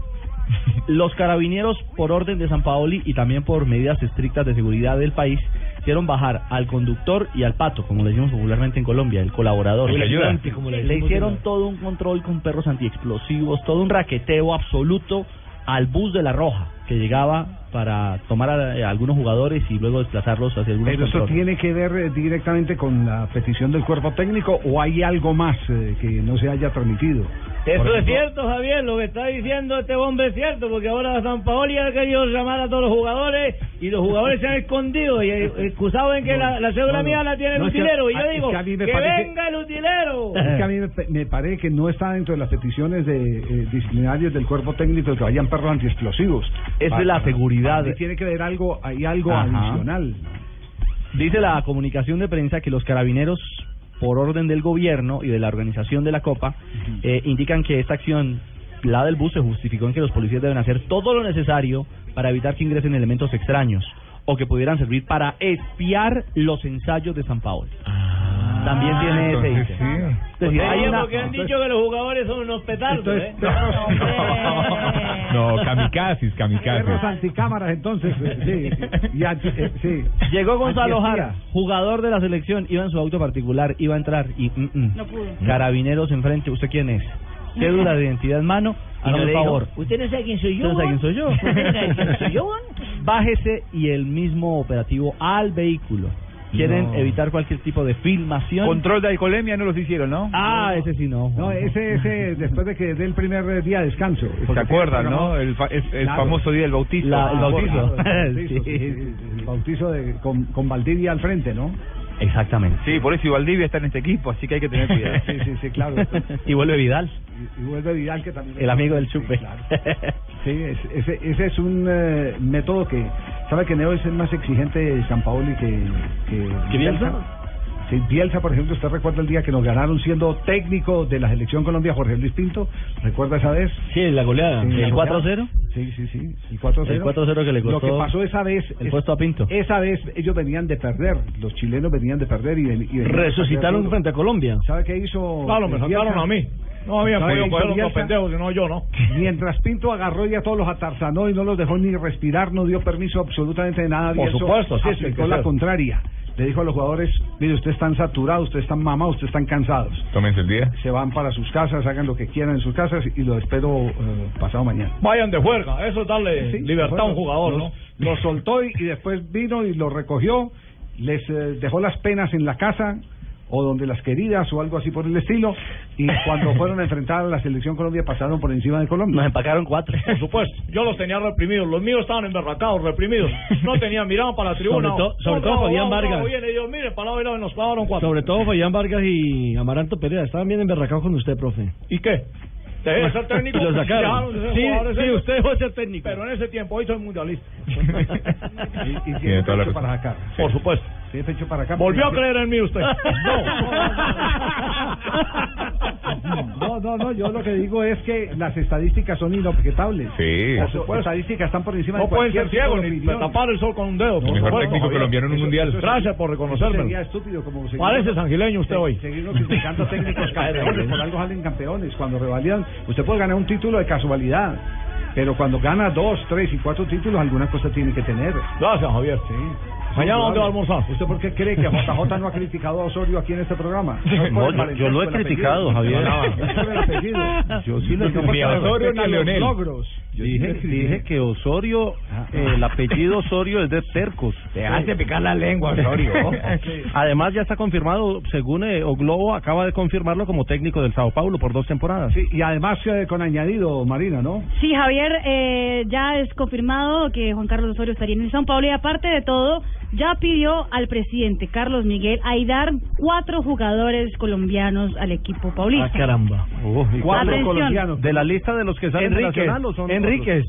Los carabineros, por orden de San Paoli y también por medidas estrictas de seguridad del país, hicieron bajar al conductor y al pato, como le decimos popularmente en Colombia, el colaborador. El Le ayudante, como le hicieron todo un control con perros antiexplosivos, todo un raqueteo absoluto al bus de la Roja, que llegaba para tomar a, a algunos jugadores y luego desplazarlos hacia algunos Pero eso tiene que ver eh, directamente con la petición del cuerpo técnico o hay algo más eh, que no se haya transmitido. Eso es cierto, Javier, lo que está diciendo este hombre es cierto, porque ahora San Paoli ha querido llamar a todos los jugadores y los jugadores se han escondido y eh, excusado en que la, la cédula No, mía la tiene el No, es que- utilero. y yo digo, que parece- venga el utilero. Es que a mí me, parece que no está dentro de las peticiones de eh, disciplinarias del cuerpo técnico que vayan perros antiexplosivos. Es de la seguridad. para tiene que ver algo, hay algo Ajá. adicional. Dice la comunicación de prensa que los carabineros, por orden del gobierno y de la organización de la Copa, eh, indican que esta acción, la del bus, se justificó en que los policías deben hacer todo lo necesario para evitar que ingresen elementos extraños o que pudieran servir para espiar los ensayos de San Paolo. También tiene ese entonces ítem. sí. Es decir, hay una- porque han dicho que los jugadores son unos petardos, ¿eh? No, kamikazes, Perros kamikazes. anticámaras, entonces, eh, sí. Y anti- eh, sí. Llegó Gonzalo. Jara, jugador de la selección, iba en su auto particular, iba a entrar y mm, mm. No pudo. carabineros enfrente, ¿usted quién es? Cédula de identidad en mano, Y hágame favor. ¿Usted no sabe quién soy yo? ¿Usted no sabe quién soy yo? ¿Usted no sabe quién soy yo? Bájese y el mismo operativo al vehículo. Quieren No. evitar cualquier tipo de filmación. Control de alcoholemia no los hicieron, ¿no? Ah, ese sí no. No, ese, ese, después de que dé el primer día de descanso. ¿Se Porque acuerdan, tiene no? El, fa- es- el Claro. famoso día del bautizo. La- el Ah, bautizo. Claro, el bautizo, Sí. sí, sí, sí, sí. bautizo de, con, con Valdivia al frente, ¿no? Exactamente. Sí, por eso y Valdivia está en este equipo, así que hay que tener cuidado. Sí, sí, sí, claro. y vuelve Vidal. Y, y vuelve Vidal, que también... El amigo del Chupe. Sí, claro. Sí, es- ese, ese es un eh, método que... ¿Sabe que Neo es el más exigente de San Paoli que... ¿Que, ¿Que Bielsa? Sí, Bielsa, por ejemplo, ¿usted recuerda el día que nos ganaron siendo técnico de la selección Colombia Jorge Luis Pinto? ¿Recuerda esa vez? Sí, la goleada. Sí, ¿El goleada. 4-0? Sí, sí, sí. El 4-0. El 4-0 que le Lo costó que pasó esa vez... el es- puesto a Pinto. Esa vez ellos venían de perder. Los chilenos venían de perder y, y Resucitaron perder. frente a Colombia. ¿Sabe qué hizo? Claro, me eh, sacaron a mí. No habían ¿Sabe podido coger los pendejos, sino yo, ¿no? Mientras Pinto agarró y a todos los atarzanó y no los dejó ni respirar, no dio permiso absolutamente de nada. Por supuesto, sí, sí, aplicó que la contraria. Le dijo a los jugadores, mire, ustedes están saturados, ustedes están mamados, ustedes están cansados. Tómense el día. Se van para sus casas, hagan lo que quieran en sus casas y lo espero eh, pasado mañana. Vayan de juerga, eso es darle Sí, libertad a un jugador, ¿no? Lo soltó y, y después vino y lo recogió, les eh, dejó las penas en la casa o donde las queridas o algo así por el estilo y cuando fueron a enfrentar a la selección Colombia pasaron por encima de Colombia. Nos empacaron cuatro. Por supuesto, yo los tenía reprimidos, los míos estaban emberracados, reprimidos, no tenían, miraban para la tribuna. Sobre to- sobre todo Fabián Vargas. bravo, viene, y yo, miren, para lado y lado, y nos clavaron cuatro. Sobre todo Fabián Vargas y Amaranto Pereira. Estaban bien emberracados con usted, profe. ¿Y qué? Dejé de ser técnico. Y lo sacaron. de Sí, sí, ellos. usted dejó de ser técnico. Pero en ese tiempo, hoy soy mundialista. Y, y Tiene tiene toda la para acá. Por supuesto. Tiene pecho para acá. Volvió a creer en mí usted. No, no, no, yo lo que digo es que las estadísticas son inobjetables. Sí. Las estadísticas están por encima No de pueden cualquier ser ciegos tipo de ni tapar el sol con un dedo. por mejor técnico colombiano en un Eso- mundial. eso- Gracias por Eso reconocérmelo. sería estúpido como seguir- Parece sangileño usted se- hoy. Seguirnos criticando técnicos campeones, por algo salen campeones. Cuando revalidan, usted puede ganar un título de casualidad, pero cuando gana dos, tres y cuatro títulos, alguna cosa tiene que tener. Gracias, Javier. Sí. Mañana, Sí, ¿dónde va a almorzar? ¿Usted por qué cree que JJ no ha criticado a Osorio aquí en este programa? No, el yo- lo he criticado, Javier. No, no. Yo sí lo he No, criticado. porque Osorio no a a Leonel. logros. Yo sí Dije, le critiqué. dije que Osorio, Ah, eh, el apellido Osorio es de tercos. Te hace picar la lengua, Osorio. Sí. Además ya está confirmado, según eh, O Globo acaba de confirmarlo como técnico del Sao Paulo por dos temporadas. Sí, y además eh, con añadido, Marina, ¿no? Sí, Javier, eh, ya es confirmado que Juan Carlos Osorio estaría en el São Paulo y aparte de todo, ya pidió al presidente Carlos Miguel Aidar cuatro jugadores colombianos al equipo paulista. Ah, caramba. Cuatro Atención. colombianos. ¿De la lista de los que salen de Enríquez. Nacional son Enríquez.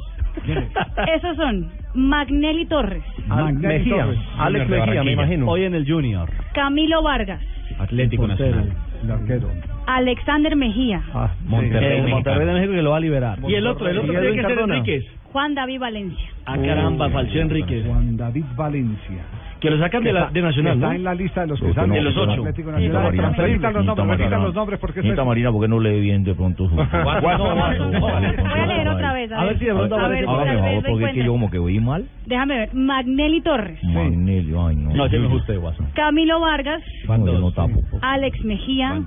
Esos son Magnelli Torres, Magnelli Mejía, Torres. Alex Mejía, me imagino. Hoy en el Junior. Camilo Vargas, Atlético Portero. El arquero. Alexander Mejía, Ah, Monterrey, México. Monterrey de México que lo va a liberar. Y el otro, el otro tiene que ser. Enríquez. Juan David Valencia. Ah, caramba, falció Enríquez. Juan David Valencia. Que lo sacan de, la, de Nacional, Está ¿no? en la lista de los que salen de los ocho. Atlético Sí, Nacional. Marina, Repitan los nombres, repitan los nombres porque es... Marina, ¿por qué no lee bien de pronto. Voy a leer otra vez. A ver si de pronto a ver, aparece. Hágame favor, porque es que yo como que oí mal. Déjame ver. Magnelli Torres, Magnelio, ay no. No, ese no es usted, Guaso. Camilo Vargas, No, yo tapo. Alex Mejía.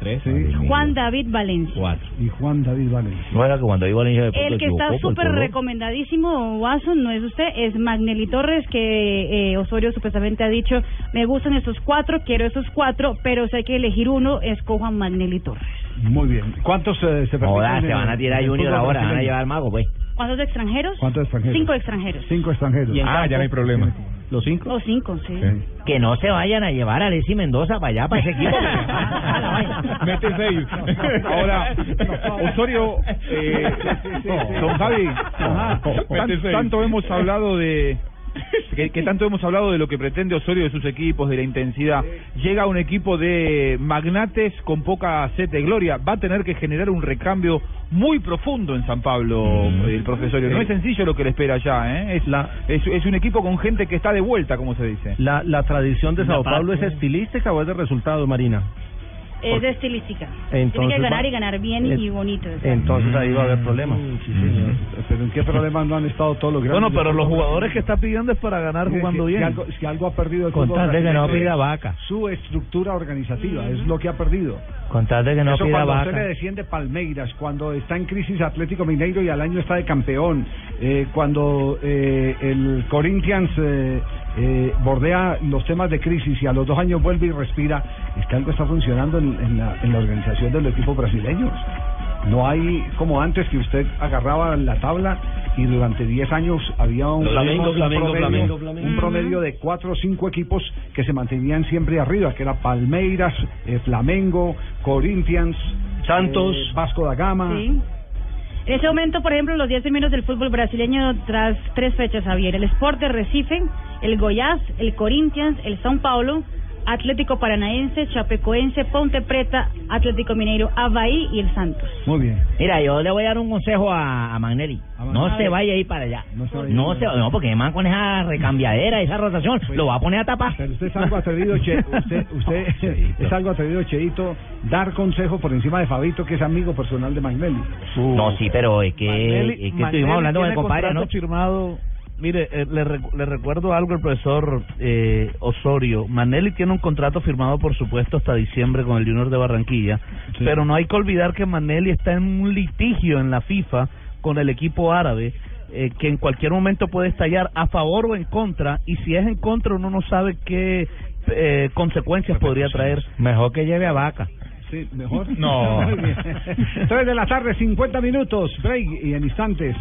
Juan David Valencia. Cuatro. Y Juan David Valencia. No era que cuando iba a Valencia de El que está por súper recomendadísimo, Watson, no es usted, es Magnelli Torres, que eh, Osorio supuestamente ha dicho, me gustan estos cuatro, quiero estos cuatro, pero si hay que elegir uno, escojo a Magnelli Torres. Muy bien. ¿Cuántos eh, se permiten se van a tirar Junior ahora, van a llevar al mago, pues. ¿Cuántos extranjeros? ¿Cuántos extranjeros? Cinco extranjeros. Cinco extranjeros. ¿Y en Ah, campo? ya no hay problema. ¿Los cinco? O cinco, sí. Que no se vayan a llevar a Alessi Mendoza para allá, para ese equipo. Mete seis. Ahora, Osorio, eh, don Javi, tanto hemos hablado de que, que tanto hemos hablado de lo que pretende Osorio de sus equipos, de la intensidad. Llega un equipo de magnates con poca sed de gloria. Va a tener que generar un recambio muy profundo en San Pablo, el profesorio. No es sencillo lo que le espera allá, ¿eh? Es, La- es, es un equipo con gente que está de vuelta, como se dice. La, la tradición de Sao Paulo es estilística o es de resultado, Marina? Es de estilística. Tiene Entonces que ganar y ganar bien en- y bonito. o sea. Entonces ahí va a haber problemas. Sí, señor. Pero ¿en qué problemas no han estado todos los grandes? Bueno, pero los jugadores que está pidiendo es para ganar Mire, jugando si, si bien. algo, si algo ha perdido el Con fútbol tal de que no brasileño pida vaca. Su estructura organizativa es lo que ha perdido. Con tal de que no Eso pida cuando vaca. usted le desciende Palmeiras, cuando está en crisis Atlético Mineiro y al año está de campeón, eh, cuando eh, el Corinthians eh, eh, bordea los temas de crisis y a los dos años vuelve y respira, es que algo está funcionando en, en la, en la organización de los equipos brasileños. No hay como antes que usted agarraba la tabla y durante 10 años había un, Flamengo, un Flamengo, promedio, Flamengo, Flamengo. un promedio de cuatro o cinco equipos que se mantenían siempre arriba, que era Palmeiras, eh, Flamengo, Corinthians, Santos, eh, Vasco da Gama. Sí. En ese momento, por ejemplo, los 10 primeros del fútbol brasileño tras tres fechas, Javier. El Sport Recife, el Goiás, el Corinthians, el São Paulo, Atlético Paranaense, Chapecoense, Ponte Preta, Atlético Mineiro, Avaí y el Santos. Muy bien. Mira, yo le voy a dar un consejo a, a Magnelli. No A se vaya a ir para allá. No se vaya No, a ir se, no porque además con esa recambiadera, esa rotación, lo va a poner a tapar. Pero usted es algo atrevido, che, usted, usted es algo atrevido, Cheito, dar consejo por encima de Fabito, que es amigo personal de Magnelli. No, sí, pero es que, Magnelli- es que Magnelli estuvimos hablando con el compadre, ¿no? firmado. Mire, eh, le, recu- le recuerdo algo al profesor eh, Osorio. Manelli tiene un contrato firmado, por supuesto, hasta diciembre con el Junior de Barranquilla. Pero no hay que olvidar que Manelli está en un litigio en la FIFA con el equipo árabe. eh, que en cualquier momento puede estallar a favor o en contra, y si es en contra uno no sabe qué eh, consecuencias podría traer. Mejor que lleve a vaca. Sí, mejor. No. Tres de la tarde, 50 minutos, break y en instantes.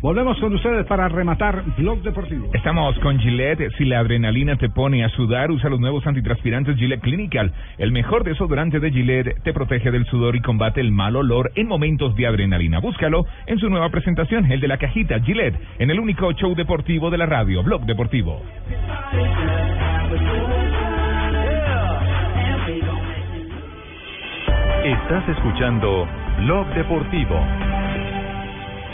Volvemos con ustedes para rematar Blog Deportivo. Estamos con Gillette. Si la adrenalina te pone a sudar, usa los nuevos antitranspirantes Gillette Clinical. El mejor desodorante de Gillette te protege del sudor y combate el mal olor en momentos de adrenalina. Búscalo en su nueva presentación, el de la cajita Gillette, en el único show deportivo de la radio, Blog Deportivo. Estás escuchando Blog Deportivo.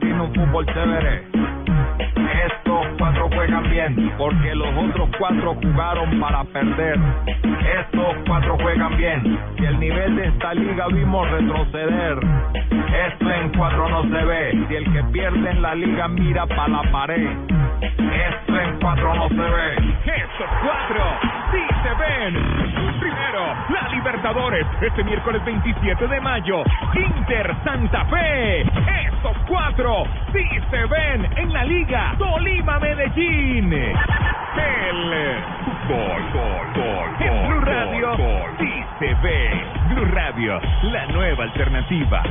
Tiene un fútbol chévere. Estos cuatro juegan bien porque los otros cuatro jugaron para perder. Estos cuatro juegan bien y el nivel de esta liga vimos retroceder. Esto en cuatro no se ve. Si el que pierde en la liga mira para la pared. Esto en cuatro no se ve. Estos cuatro sí se ven. Primero, la Libertadores, este miércoles 27 de mayo. Inter Santa Fe. Estos cuatro sí se ven en la Liga Tolima Medellín. El fútbol, gol, gol, en Blue Radio sí se ve. Blue Radio, la nueva alternativa.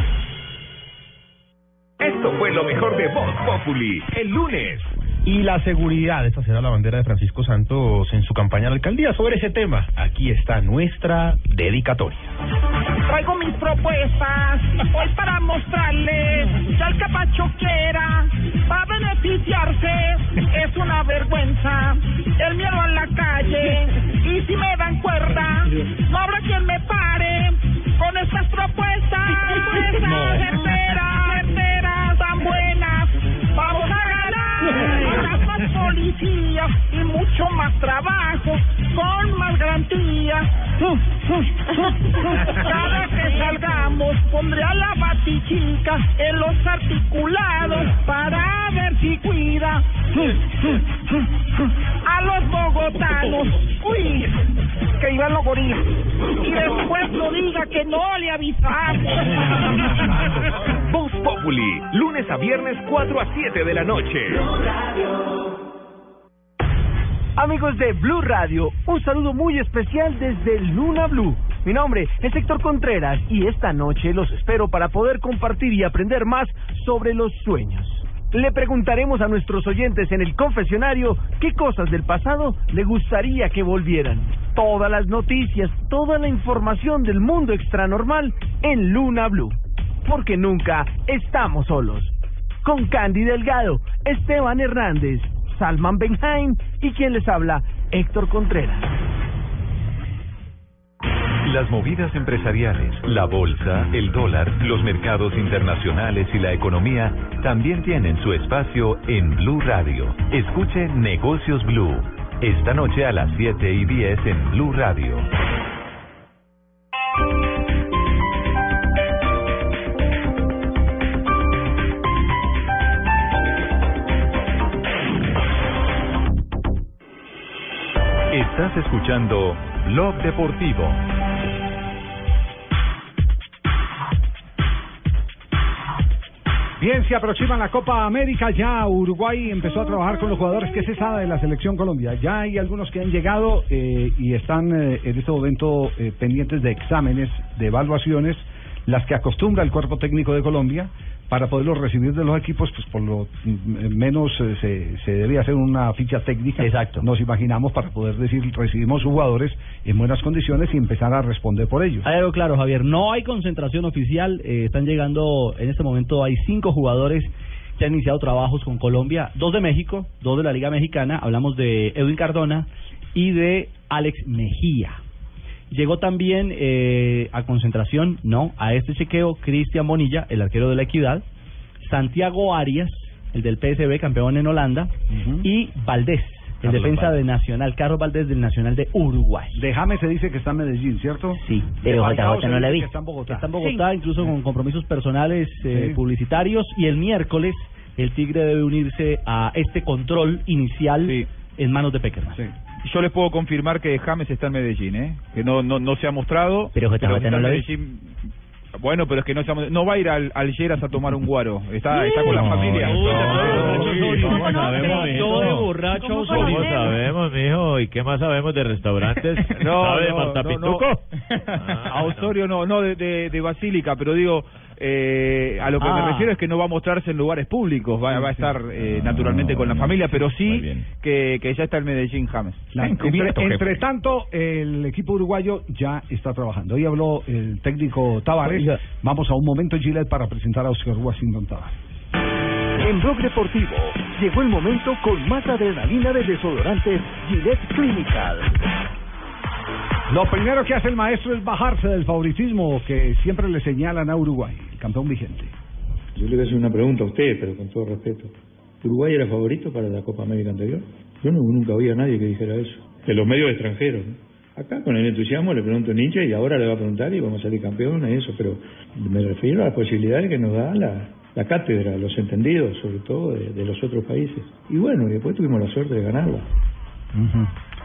Esto fue lo mejor de Voz Populi. El lunes. Y la seguridad, esta será la bandera de Francisco Santos en su campaña a la alcaldía. Sobre ese tema, aquí está nuestra dedicatoria. Traigo mis propuestas hoy para mostrarles que al capacho quiera va a beneficiarse. Es una vergüenza el miedo a la calle y si me dan cuerda no habrá quien me pare con estas propuestas. Certeras, policías y mucho más trabajo con más garantías. Cada que salgamos pondré a la batichica en los articulados para ver si cuida a los bogotanos. Uy, que iban los gorilas. Y después no diga que no le avisamos. Voz Populi, lunes a viernes 4 a 7 de la noche. Amigos de Blue Radio, un saludo muy especial desde Luna Blue. Mi nombre es Héctor Contreras y esta noche los espero para poder compartir y aprender más sobre los sueños. Le preguntaremos a nuestros oyentes en el confesionario qué cosas del pasado le gustaría que volvieran. Todas las noticias, toda la información del mundo extranormal en Luna Blue. Porque nunca estamos solos. Con Candy Delgado, Esteban Hernández, Salman Benhaim y quien les habla, Héctor Contreras. Las movidas empresariales, la bolsa, el dólar, los mercados internacionales y la economía también tienen su espacio en Blue Radio. Escuche Negocios Blue. Esta noche a las 7 y 10 en Blue Radio. Estás escuchando Blog Deportivo. Bien, se aproxima la Copa América. Ya Uruguay empezó a trabajar con los jugadores que se sabe de la selección Colombia. Ya hay algunos que han llegado eh, y están eh, en este momento eh, pendientes de exámenes, de evaluaciones, las que acostumbra el cuerpo técnico de Colombia para poderlos recibir de los equipos, pues por lo mm, menos eh, se, se debe hacer una ficha técnica. Exacto. Nos imaginamos para poder decir recibimos jugadores en buenas condiciones y empezar a responder por ellos. Hay algo claro, Javier. No hay concentración oficial. eh, están llegando, en este momento hay cinco jugadores que han iniciado trabajos con Colombia. Dos de México, dos de la Liga Mexicana. Hablamos de Edwin Cardona y de Alex Mejía. Llegó también eh, a concentración, no, a este chequeo, Cristian Bonilla, el arquero de la Equidad, Santiago Arias, el del PSB, campeón en Holanda, y Valdés, el Carlos defensa Valdés. de Nacional, Carlos Valdés del Nacional de Uruguay. De James se dice que está en Medellín, ¿cierto? Sí, De Falcao se dice que Está en Bogotá. Está en Bogotá, incluso con compromisos personales eh, Sí. publicitarios. Y el miércoles el Tigre debe unirse a este control inicial en manos de Peckerman. Yo les puedo confirmar que James está en Medellín, ¿eh? Que no no, no se ha mostrado. Pero que no está en. Medellín. Bueno, pero es que no, se ha- no va a ir al, al Lleras a tomar un guaro. Está, está con la No, familia. no. Todo de borracho, ¿Cómo Osorio. sabemos, mijo? ¿Y qué más sabemos de restaurantes? No, ¿Sabe de no, Martapituco? A Osorio no, no de, de, de Basílica, pero digo, eh, a lo que Ah. me refiero es que no va a mostrarse en lugares públicos, va, va a estar eh, naturalmente con la familia, pero sí que, que ya está en Medellín James. La- entre, entre tanto, el equipo uruguayo ya está trabajando. Hoy habló el técnico Tavares. Oiga. Vamos a un momento, Gillette, para presentar a Oscar Washington Tavares. En Blog Deportivo llegó el momento con más adrenalina de desodorantes Gillette Clinical. Lo primero que hace el maestro es bajarse del favoritismo que siempre le señalan a Uruguay, el campeón vigente. Yo le voy a hacer una pregunta a usted, pero con todo respeto. ¿Uruguay era favorito para la Copa América anterior? Yo no- nunca oí a nadie que dijera eso. De los medios extranjeros. ¿no? Acá con el entusiasmo le pregunto a Nietzsche y ahora le va a preguntar y vamos a salir campeones y eso, pero me refiero a las posibilidades que nos da la, la cátedra, los entendidos, sobre todo de, de los otros países. Y bueno, y después tuvimos la suerte de ganarla.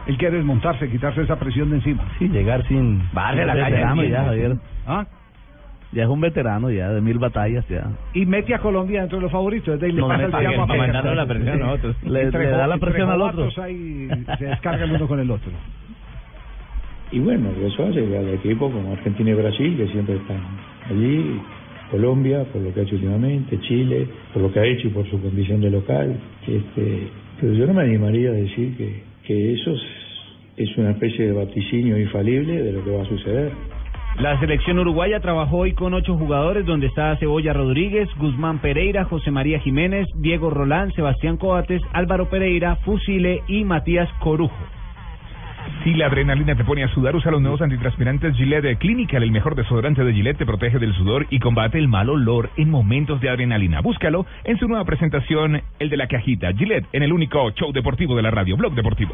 Él quiere desmontarse, quitarse esa presión de encima. Sí, llegar sin... Bajarle la veterano ya. Javier. ¿Ah? Ya es un veterano ya, de mil batallas ya. Y mete a Colombia dentro de los favoritos. Es de ahí le Nos pasa el a la presión a otros. Le- Entre le da la entre presión al otro. ahí se descarga el uno con el otro. Y bueno, eso hace que al equipo como Argentina y Brasil, que siempre están allí, Colombia, por lo que ha hecho últimamente, Chile, por lo que ha hecho y por su condición de local. Este, pero yo no me animaría a decir que, que eso es, una especie de vaticinio infalible de lo que va a suceder. La selección uruguaya trabajó hoy con ocho jugadores, donde está Cebolla Rodríguez, Guzmán Pereira, José María Jiménez, Diego Rolán, Sebastián Coates, Álvaro Pereira, Fusile y Matías Corujo. Si la adrenalina te pone a sudar, usa los nuevos antitranspirantes Gillette Clinical. El mejor desodorante de Gillette te protege del sudor y combate el mal olor en momentos de adrenalina. Búscalo en su nueva presentación, el de la cajita. Gillette, en el único show deportivo de la radio, Blog Deportivo.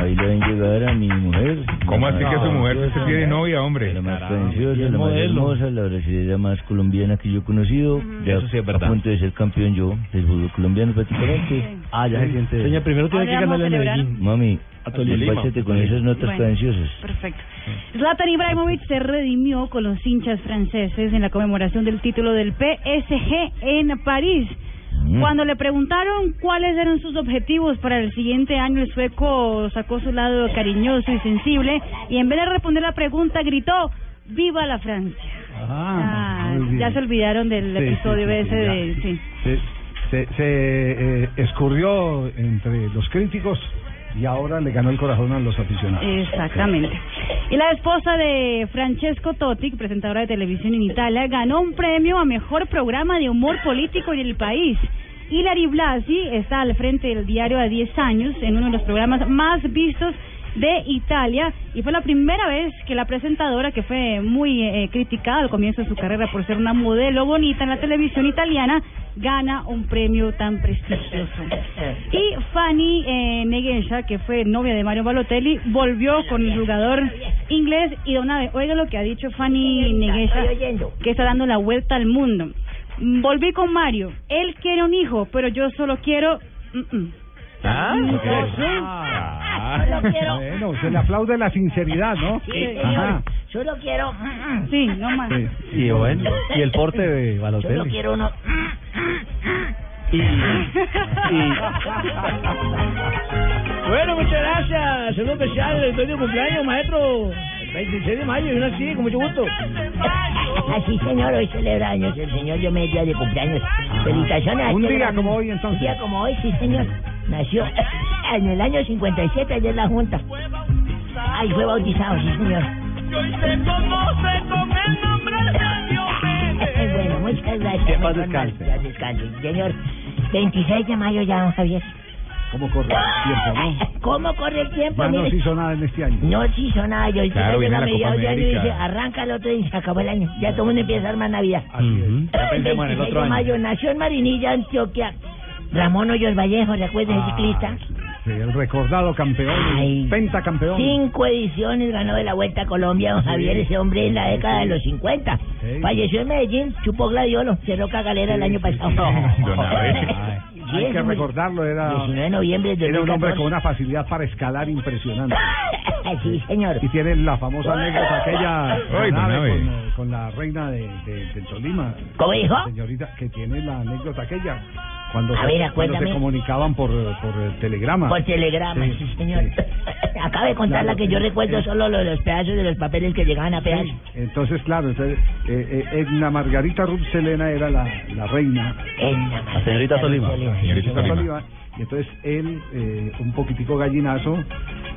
Ahí le ven llegar a mi mujer. ¿Cómo ¿Cómo así que su mujer preciosa, se tiene novia, hombre? La más preciosa, la más hermosa, la brasileña más colombiana que yo he conocido. Ya Eso sí es a verdad. punto de ser campeón yo del fútbol colombiano prácticamente. Ah, ya se siente. Señor, primero tiene que ganarle a a. Medellín. Mami, A despáchate con esas notas Bueno. prenciosas. Perfecto. Zlatan Ibrahimovic se redimió con los hinchas franceses en la conmemoración del título del PSG en París. Mm. Cuando le preguntaron cuáles eran sus objetivos para el siguiente año, el sueco sacó su lado cariñoso y sensible y en vez de responder la pregunta gritó ¡Viva la Francia! Ah, bien. ya se olvidaron del Sí, episodio sí, ese de... Sí. Se, se, se, eh, escurrió entre los críticos y ahora le ganó el corazón a los aficionados. Exactamente. Y la esposa de Francesco Totti, presentadora de televisión en Italia, ganó un premio a mejor programa de humor político en el país. Hilary Blasi está al frente del diario a 10 años en uno de los programas más vistos de Italia y fue la primera vez que la presentadora, que fue muy eh, criticada al comienzo de su carrera por ser una modelo bonita en la televisión italiana, gana un premio tan prestigioso. Y Fanny eh, que fue novia de Mario Balotelli, volvió con el jugador inglés y de una vez, oiga lo que ha dicho Fanny Neguesha, que está dando la vuelta al mundo. Mm, Volví con Mario, él quiere un hijo, pero yo solo quiero... mm, mm. Ah, ok. Solo quiero- Bueno, se le aplaude la sinceridad, ¿no? Sí, Ajá. señor. Solo quiero. Sí, no más. Sí. Y bueno, y el porte de Solo Balotelli. quiero uno. Y, Bueno, muchas gracias. Saludo especial del de cumpleaños, maestro. El 26 de mayo, y una así, con mucho gusto. Así, señor, hoy celebra años el señor Diomedes día de cumpleaños. Felicitaciones. Un día como hoy, entonces. Un día como hoy, sí, señor. Nació en el año 57, ayer la Junta. Ahí fue bautizado, sí, señor. bueno, muchas gracias. Que paz descanse. señor. 26 de mayo ya, don Javier. ¿Cómo corre el tiempo, no? ¿Cómo corre el tiempo? Ya no Mire. se hizo nada en este año. No se hizo nada. Yo Claro, viene la Copa mediados de año y América. dice, arranca el otro y se acabó el año. Ya todo el mundo empieza a armar Navidad. Ya pensemos en el 26 otro de año. mayo nació en Marinilla, Antioquia. Ramón Hoyos Vallejo, ¿recuerdan ese Ah, ciclista? Sí, el recordado campeón, Ay. pentacampeón. Cinco ediciones ganó de la Vuelta a Colombia, don Sí. Javier, ese hombre en la década de los 50. Sí. Falleció en Medellín, chupó gladiolo, cerró cagalera el año pasado. Don Abel. Hay que recordarlo, era, 19 de noviembre de era un hombre 2014. con una facilidad para escalar impresionante. sí, señor. Y tiene la famosa anécdota aquella Ay, la nave con, eh, con la reina de, de, del Tolima. ¿Cómo dijo? Señorita, que tiene la anécdota aquella. Cuando, A se, ver, cuando se comunicaban por, por eh, telegrama. Por telegrama, Sí, sí, señor. Acaba de contar la Claro, que yo sí, recuerdo sí. solo lo de los pedazos de los papeles que llegaban a pedazos. Sí, entonces, claro, entonces, eh, eh, Edna Margarita Ruth Selena era la, la reina. La señorita Tolima. Señorita Señora Tolima. Tolima. Y entonces él, eh, un poquitico gallinazo,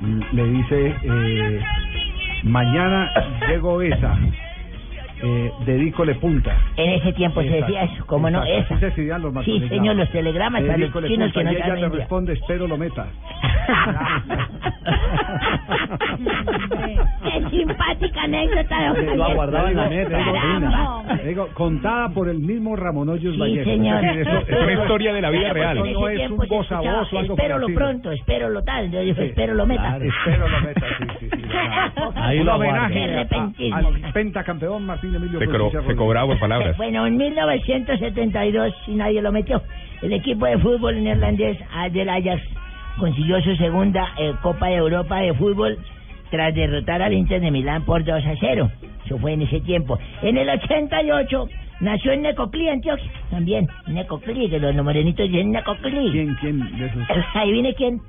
mm, le dice, eh, mañana llego esa, eh, dedícole punta. En ese tiempo se Exacto, decía eso, ¿cómo no? Esa. así se escribían los Sí, señor, los telegramas para los chinos punta, que no y ella le responde, espero lo meta. Qué simpática anécdota, Lo Javier. aguardaba en la meta. Digo, contada por el mismo Ramón Hoyos Sí, Vallejo. señor. Es decir, eso- Es una historia de la vida real. Eso no es un se voz a voz o algo Espero lo parecido. pronto, espero lo tal. Entonces dijo, Sí. espero lo meta. Claro, espero lo meta, sí, sí, sí. Ahí Un lo homenaje al pentacampeón Martín Emilio Se, cro- se cobraba por palabras. Bueno, en 1972, si nadie lo metió, el equipo de fútbol neerlandés del Ajax consiguió su segunda eh, Copa de Europa de fútbol tras derrotar al Inter de Milán por 2 a 0. Eso fue en ese tiempo. En el 88 nació en Necoclí, Antioquia. También, Necoclí, que los morenitos dicen Necoclí. ¿Quién, quién de esos? Ahí viene quién.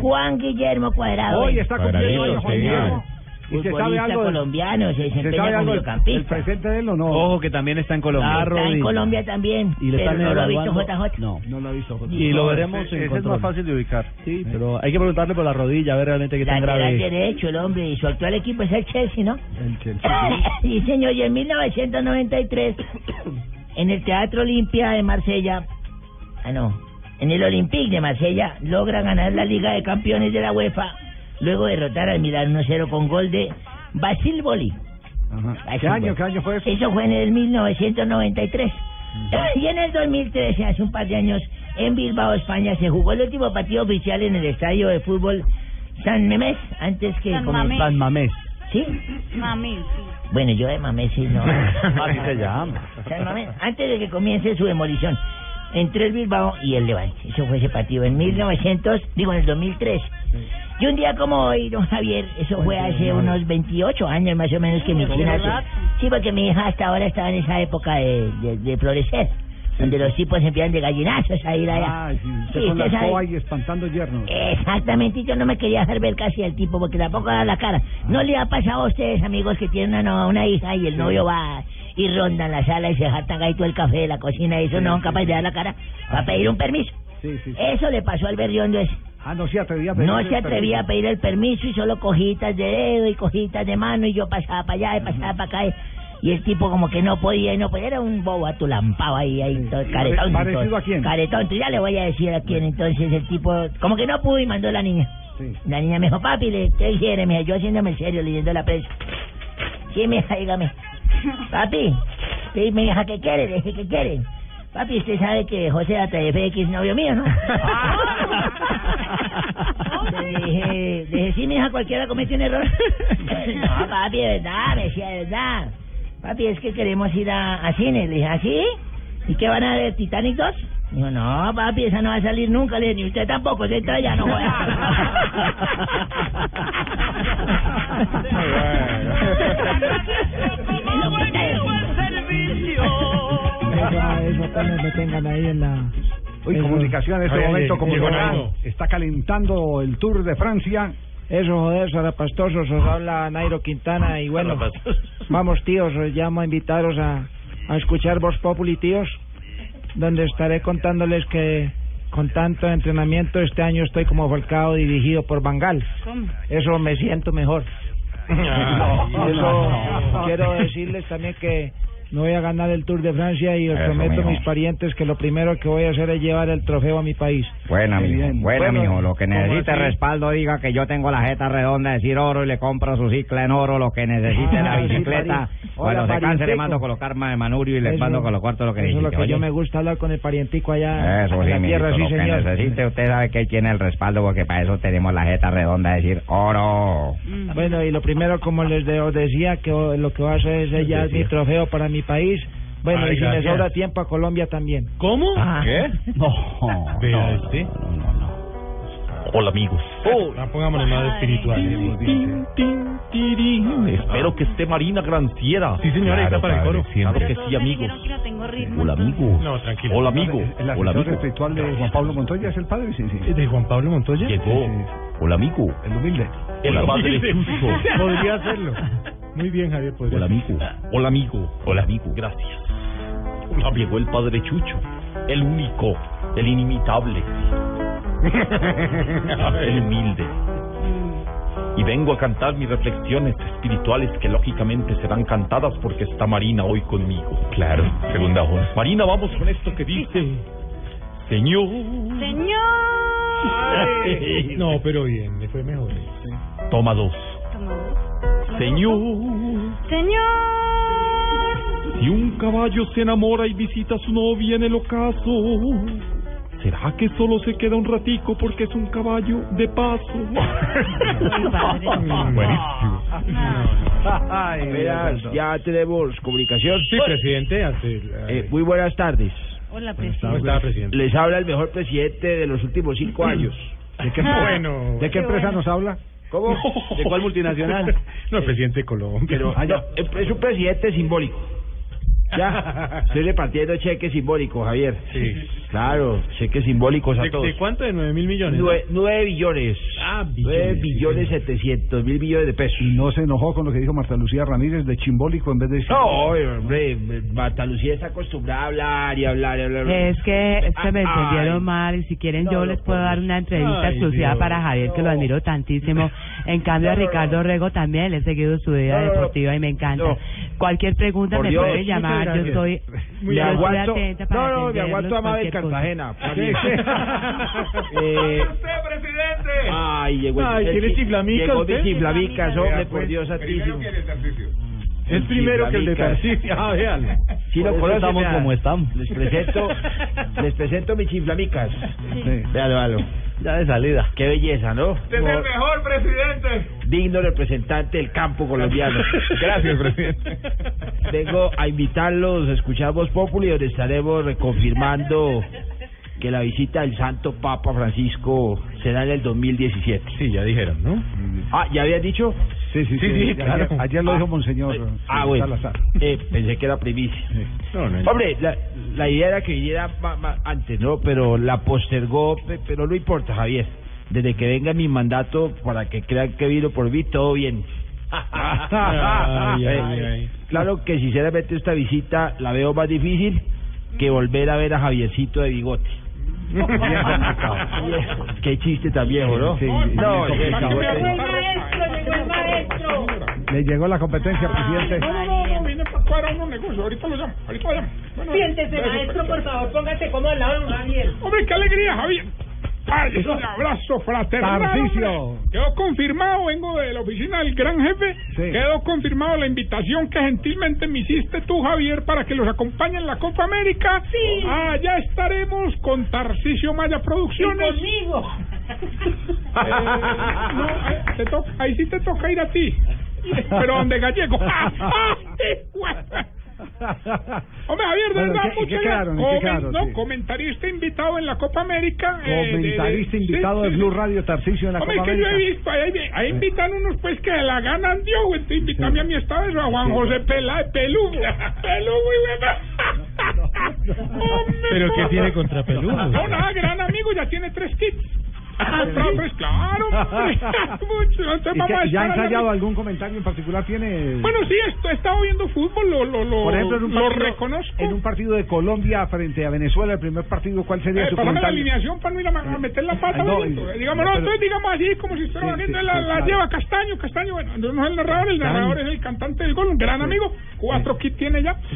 Juan Guillermo Cuadrado. Hoy está cumpliendo Juan. Guillermo. ¿Y se sabe algo del- colombiano, se ¿Se desempeña sabe como mediocampista. presente de él o no? Ojo que también está en Colombia. Está en Colombia también, Y le pero están no lo ha visto JJ. No. No lo ha visto. Y lo veremos ese- en ese es más fácil de ubicar. Sí, pero hay que preguntarle por la rodilla, a ver realmente qué tan grave es. derecho, el hombre, y su actual equipo es el Chelsea, ¿no? El Chelsea. Sí, señor, y en 1993, en el Teatro Olimpia de Marsella, ah, no, en el Olympique de Marsella, logra ganar la Liga de Campeones de la UEFA, luego derrotar al Milan 1-0 con gol de Basil Boli. Ajá. Basil ¿Qué año, Boli. qué año fue eso? Eso fue en el 1993. Y en el 2013, hace un par de años, en Bilbao, España, se jugó el último partido oficial en el estadio de fútbol San Memés, antes que San Mamés. San Mamés. ¿Sí? Mami, Bueno, yo de Mamés sí no. Así se llama. San Mamés, antes de que comience su demolición, entre el Bilbao y el Levante. Eso fue ese partido en 1900, digo en el 2003. Y un día como hoy, don Javier, eso fue hace unos 28 años más o menos que mi hija... rato. Sí, porque mi hija hasta ahora estaba en esa época de, de, de florecer, donde los tipos empiezan de gallinazos a ir allá. Ay, sí, usted Sí, con la usted escoba y espantando yernos. Exactamente, y yo no me quería dejar ver casi al tipo porque tampoco da la cara. ¿No le ha pasado a ustedes, amigos, que tienen una, una hija y el novio va y ronda en la sala y se jatan ahí todo el café de la cocina y eso no son capaces de dar la cara para pedir un permiso? Sí, sí. Eso le pasó al berriondo ese. Ah, no se atrevía a pedir No se atrevía a pedir el permiso y solo cojitas de dedo y cojitas de mano y yo pasaba para allá y pasaba para acá y, y el tipo como que no podía y no podía, era un bobo atulampado ahí, ahí todo caretón. ¿Parecido a quién? Caretón, ya le voy a decir a quién entonces el tipo, como que no pudo y mandó a la niña. La niña me dijo, papi, le- ¿qué quiere? Me dijo, yo haciéndome el serio, leyendo la prensa. Sí, hija, dígame. Papi, sí, mi hija, ¿qué quiere? Le dije, ¿qué quiere? Papi, usted sabe que José ATFX es novio mío, ¿no? Le dije, le dije, sí, mi hija, cualquiera comete un error. no, papi, de verdad, me decía, de verdad. Papi, es que queremos ir a, a cine. Le dije, ¿ah, sí? ¿Y qué van a ver, Titanic 2? Dijo, no, papi, esa no va a salir nunca. Le dije, ni usted tampoco, se entra ya, no Eso, eso apenas me tengan ahí en la... Uy, eso- comunicación en este Ay, momento, ay, llegó Está calentando el Tour de Francia. Eso, joder, zarapastosos, os habla Nairo Quintana y bueno, vamos tíos, os llamo a invitaros a, a escuchar Voz Populi, tíos, donde estaré contándoles que con tanto entrenamiento este año estoy como volcado dirigido por Bangal. Eso me siento mejor. Y eso quiero decirles también que no voy a ganar el Tour de Francia y os Eso, prometo a mijo. mis parientes que lo primero que voy a hacer es llevar el trofeo a mi país. Buena, mijo. Buena, Bueno, mijo. Lo que ¿cómo necesite respaldo, diga que yo tengo la jeta redonda de decir oro y le compro su cicla en oro. Lo que necesite la Ah, sí, bicicleta. Cuando se canse, le mando colocar más de manurio y le Eso- mando con los cuartos lo que Eso es lo necesite. que yo oye. me gusta hablar con el parientico allá Eso en sí, la tierra, mijito, sí, lo señor. que necesite, usted sabe que tiene el respaldo porque para eso tenemos la jeta redonda de decir oro. Bueno, y lo primero, como les de- os decía, que lo que voy a hacer es sellar mi trofeo para mi país. Bueno, Ay, y si me sobra tiempo, a Colombia también. ¿Cómo? ¿Qué? No. Vea este. Hola, amigos. Ah, pongámosle más espiritual. Espero que esté Marina Granciera. Sí, señora, está para el coro. Claro que sí, amigos. dijeron que no tengo ritmo. Hola, amigo. No, tranquilo. Hola, amigo. El Hola, amigo. espiritual de Juan Pablo Montoya es el padre, sí, sí. ¿De Juan Pablo Montoya? Llegó. Hola, amigo. El humilde. El Hola, padre. Podría hacerlo. Muy bien, Javier. Podría Hola, amigo. Hola, amigo. Hola, amigo. Gracias. Llegó el padre Chucho. El único. El inimitable. el humilde. Y vengo a cantar mis reflexiones espirituales que lógicamente serán cantadas porque está Marina hoy conmigo. Claro, segunda voz. Marina, vamos con esto que dice. Señor. Señor. No, pero bien, le fue mejor. Toma dos. Señor. Señor. Si un caballo se enamora y visita a su novia en el ocaso, ¿será que solo se queda un ratico porque es un caballo de paso? Buenísimo. Verás, ya tenemos comunicación. Sí, presidente. Ante, Eh, muy buenas tardes. Hola, ¿Cómo presidente. estaba, presidente? Les habla el mejor presidente de los últimos cinco años. ¿De qué, Bueno. ¿de qué empresa nos habla? ¿Cómo? ¿De cuál multinacional? No, el presidente de Colombia. Pero Ah, ya. no, es un presidente simbólico. Ya, estoy repartiendo cheques simbólicos, Javier. Sí. Claro, cheques simbólicos a ¿De, todos. de cuánto? ¿De nueve mil millones? Nue- nueve billones. Ah, billones, sí, billones sí. setecientos mil millones de pesos. Y no se enojó con lo que dijo Marta Lucía Ramírez de chimbólico en vez de... No, hombre, Marta Lucía está acostumbrada a hablar y hablar y hablar. Es que, es que me Ay. entendieron mal y si quieren No, yo no les puedo dar una entrevista Ay, exclusiva Dios. para Javier que lo No. admiro tantísimo. En cambio a No, no, Ricardo no. Rego también le he seguido su vida No, no, no. deportiva y me encanta. No. Cualquier pregunta Por me Dios, pueden llamar, yo estoy, yo estoy atenta para no, no, me aguanto a Mabel cualquier cosa. Cartagena. eh, presidente! ay, llegó el- Ay, ¿quiere chiflamicas Llegó usted? mi chiflamicas, hombre, Vea, por pues, Dios santísimo. Es primero que el de Tarcísio. Ah, véalo. Sí, lo Por eso conocen, estamos vea. como estamos. Les presento, les presento mi chiflamicas. Sí. Véalo, véalo. Ya de salida. Qué belleza, ¿no? Usted es el mejor presidente. digno representante del campo colombiano. Gracias, presidente. Vengo a invitarlos a escuchar Voz Populi, donde estaremos reconfirmando que la visita del Santo Papa Francisco será en el 2017. Sí, ya dijeron, ¿no? Ah, ¿ya habían dicho? Sí, sí, sí, sí, ayer- claro. ayer lo dijo Ah, Monseñor, Ah, sí, bueno. Salazar. Eh, pensé que era primicia. Hombre, la, la idea era que viniera ma- ma- antes, ¿no? Pero la postergó, pe- pero no importa, Javier. Desde que venga mi mandato, para que crean que vino por mí, todo bien. Ay, ay, Eh, ay. Claro que sinceramente esta visita la veo más difícil que volver a ver a Javiercito de bigote. Qué chiste tan viejo, ¿no? Sí, no, bien ese complicado. bigote- Le llegó la competencia, presidente. No, no, no, vine para cuadrar unos negocios. Ahorita lo llamo, ahorita lo llamo. Bueno, Siéntese, maestro, perfecto. por favor, póngase cómodo al lado de Javier. Hombre, qué alegría, Javier. Ay, un abrazo fraternal. Tarcisio. hombre. Quedó confirmado, vengo de la oficina del gran jefe. Sí. Quedó confirmado la invitación que gentilmente me hiciste tú, Javier, para que los acompañe en la Copa América. Sí. Ah, ya estaremos con Tarcisio Maya Producciones. conmigo. Eh, no, eh, te ahí sí te toca ir a ti. Pero donde gallego. Hombre, Javier, de verdad, ¿en qué- en qué muchas gracias. quedaron? no, Sí. comentarista invitado en la Copa América. eh, de- de- Comentarista sí, invitado de Blue. Radio Tarcisio en la Hombre, Copa es que yo he América. visto, ahí, ahí invitan unos pues que la ganan Dios, güey. Entonces invítame a mi estado, a Juan Sí. José Pela, Pelugo. Pelugo, güey. Hombre, ¿Pero qué tiene contra Pelugo? No, nada, gran amigo, ya tiene tres kits. Comprado tres, claro. Mucho, entonces ¿Y vamos a qué- ¿Ya ha ensayado algún comentario en particular? ¿Tiene...? Bueno, sí, esto, he estado viendo fútbol, lo, lo, lo, Por ejemplo, en un, lo partido, reconozco. en un partido de Colombia frente a Venezuela, el primer partido, ¿cuál sería Eh, su pásame la comentario? alineación para no ir a, a meter la pata, No, digamos, no, pero- entonces digamos así, como si estuviera Sí, viendo sí, la, sí, la claro. lleva Castaño, Castaño, bueno, no es el narrador, el narrador es el cantante del gol, un gran amigo, cuatro kits tiene ya.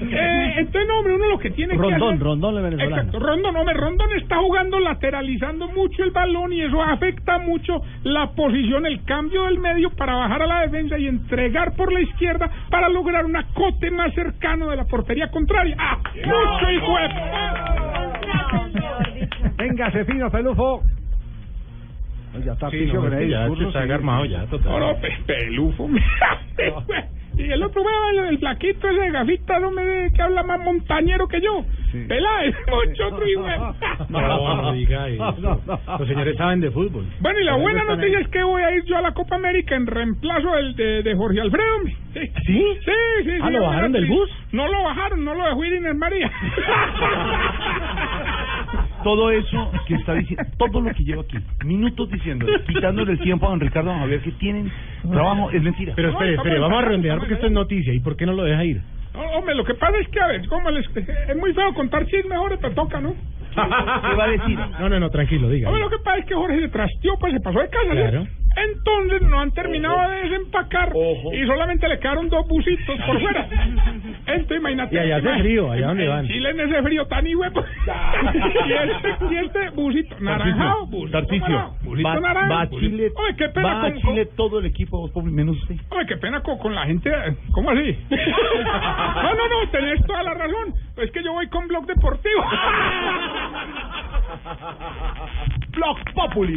Eh, entonces, no, hombre, uno lo que tiene que Rondón, hacer... Rondón el venezolano. Exacto, Rondón, hombre, Rondón está jugando lateralizando mucho el balón y eso afecta mucho la posición, el cambio del medio para bajar a la defensa y entregar por la izquierda para lograr un acote más cercano de la portería contraria. ¡Ah! ¡Mucho hijo de... Venga, Cefino, Pelufo. Ya está Sí, no, es que ya se está armado ya, total. No, no, pe- pelufo. Y el otro, el, el flaquito ese de gafitas, no me que habla más montañero que yo. Pelá, es mucho otro hijo de- No, no diga eso. Los señores saben de fútbol. Bueno, y la buena noticia ahí. es que voy a ir yo a la Copa América en reemplazo del de, de Jorge Alfredo. Sí, ¿Sí? sí, sí. Ah, sí, ¿lo bajaron del sí. bus? No lo bajaron, no lo dejó ir Inés María. Todo eso que está diciendo, todo lo que llevo aquí, minutos diciendo, quitándole el tiempo a don Ricardo a don Javier que tienen trabajo, es mentira. Pero espere, espere, vamos a redondear porque esto es noticia. ¿Y por qué no lo deja ir? No, hombre, lo que pasa es que, a ver, como les, es muy feo contar chismes, mejor te toca, ¿no? ¿Qué va a decir? No, no, no, tranquilo, diga. Hombre, lo que pasa es que Jorge se trasteó, pues se pasó de casa, ¿sí? Entonces no han terminado de desempacar y solamente le quedaron dos busitos por fuera. Entonces imagínate. Y allá hace frío, allá donde van. Chile en ese frío tan y huevo. y, este, y este busito naranjado, busito Tarcisio, morado, busito va, naranja. va a busito- Chile, Oye, qué pena va a con, Chile todo el equipo, menos usted. oye, qué pena con, con la gente. ¿Cómo así? no, no, no, tenés toda la razón. Es que yo voy con Blog Deportivo. Blog Populi.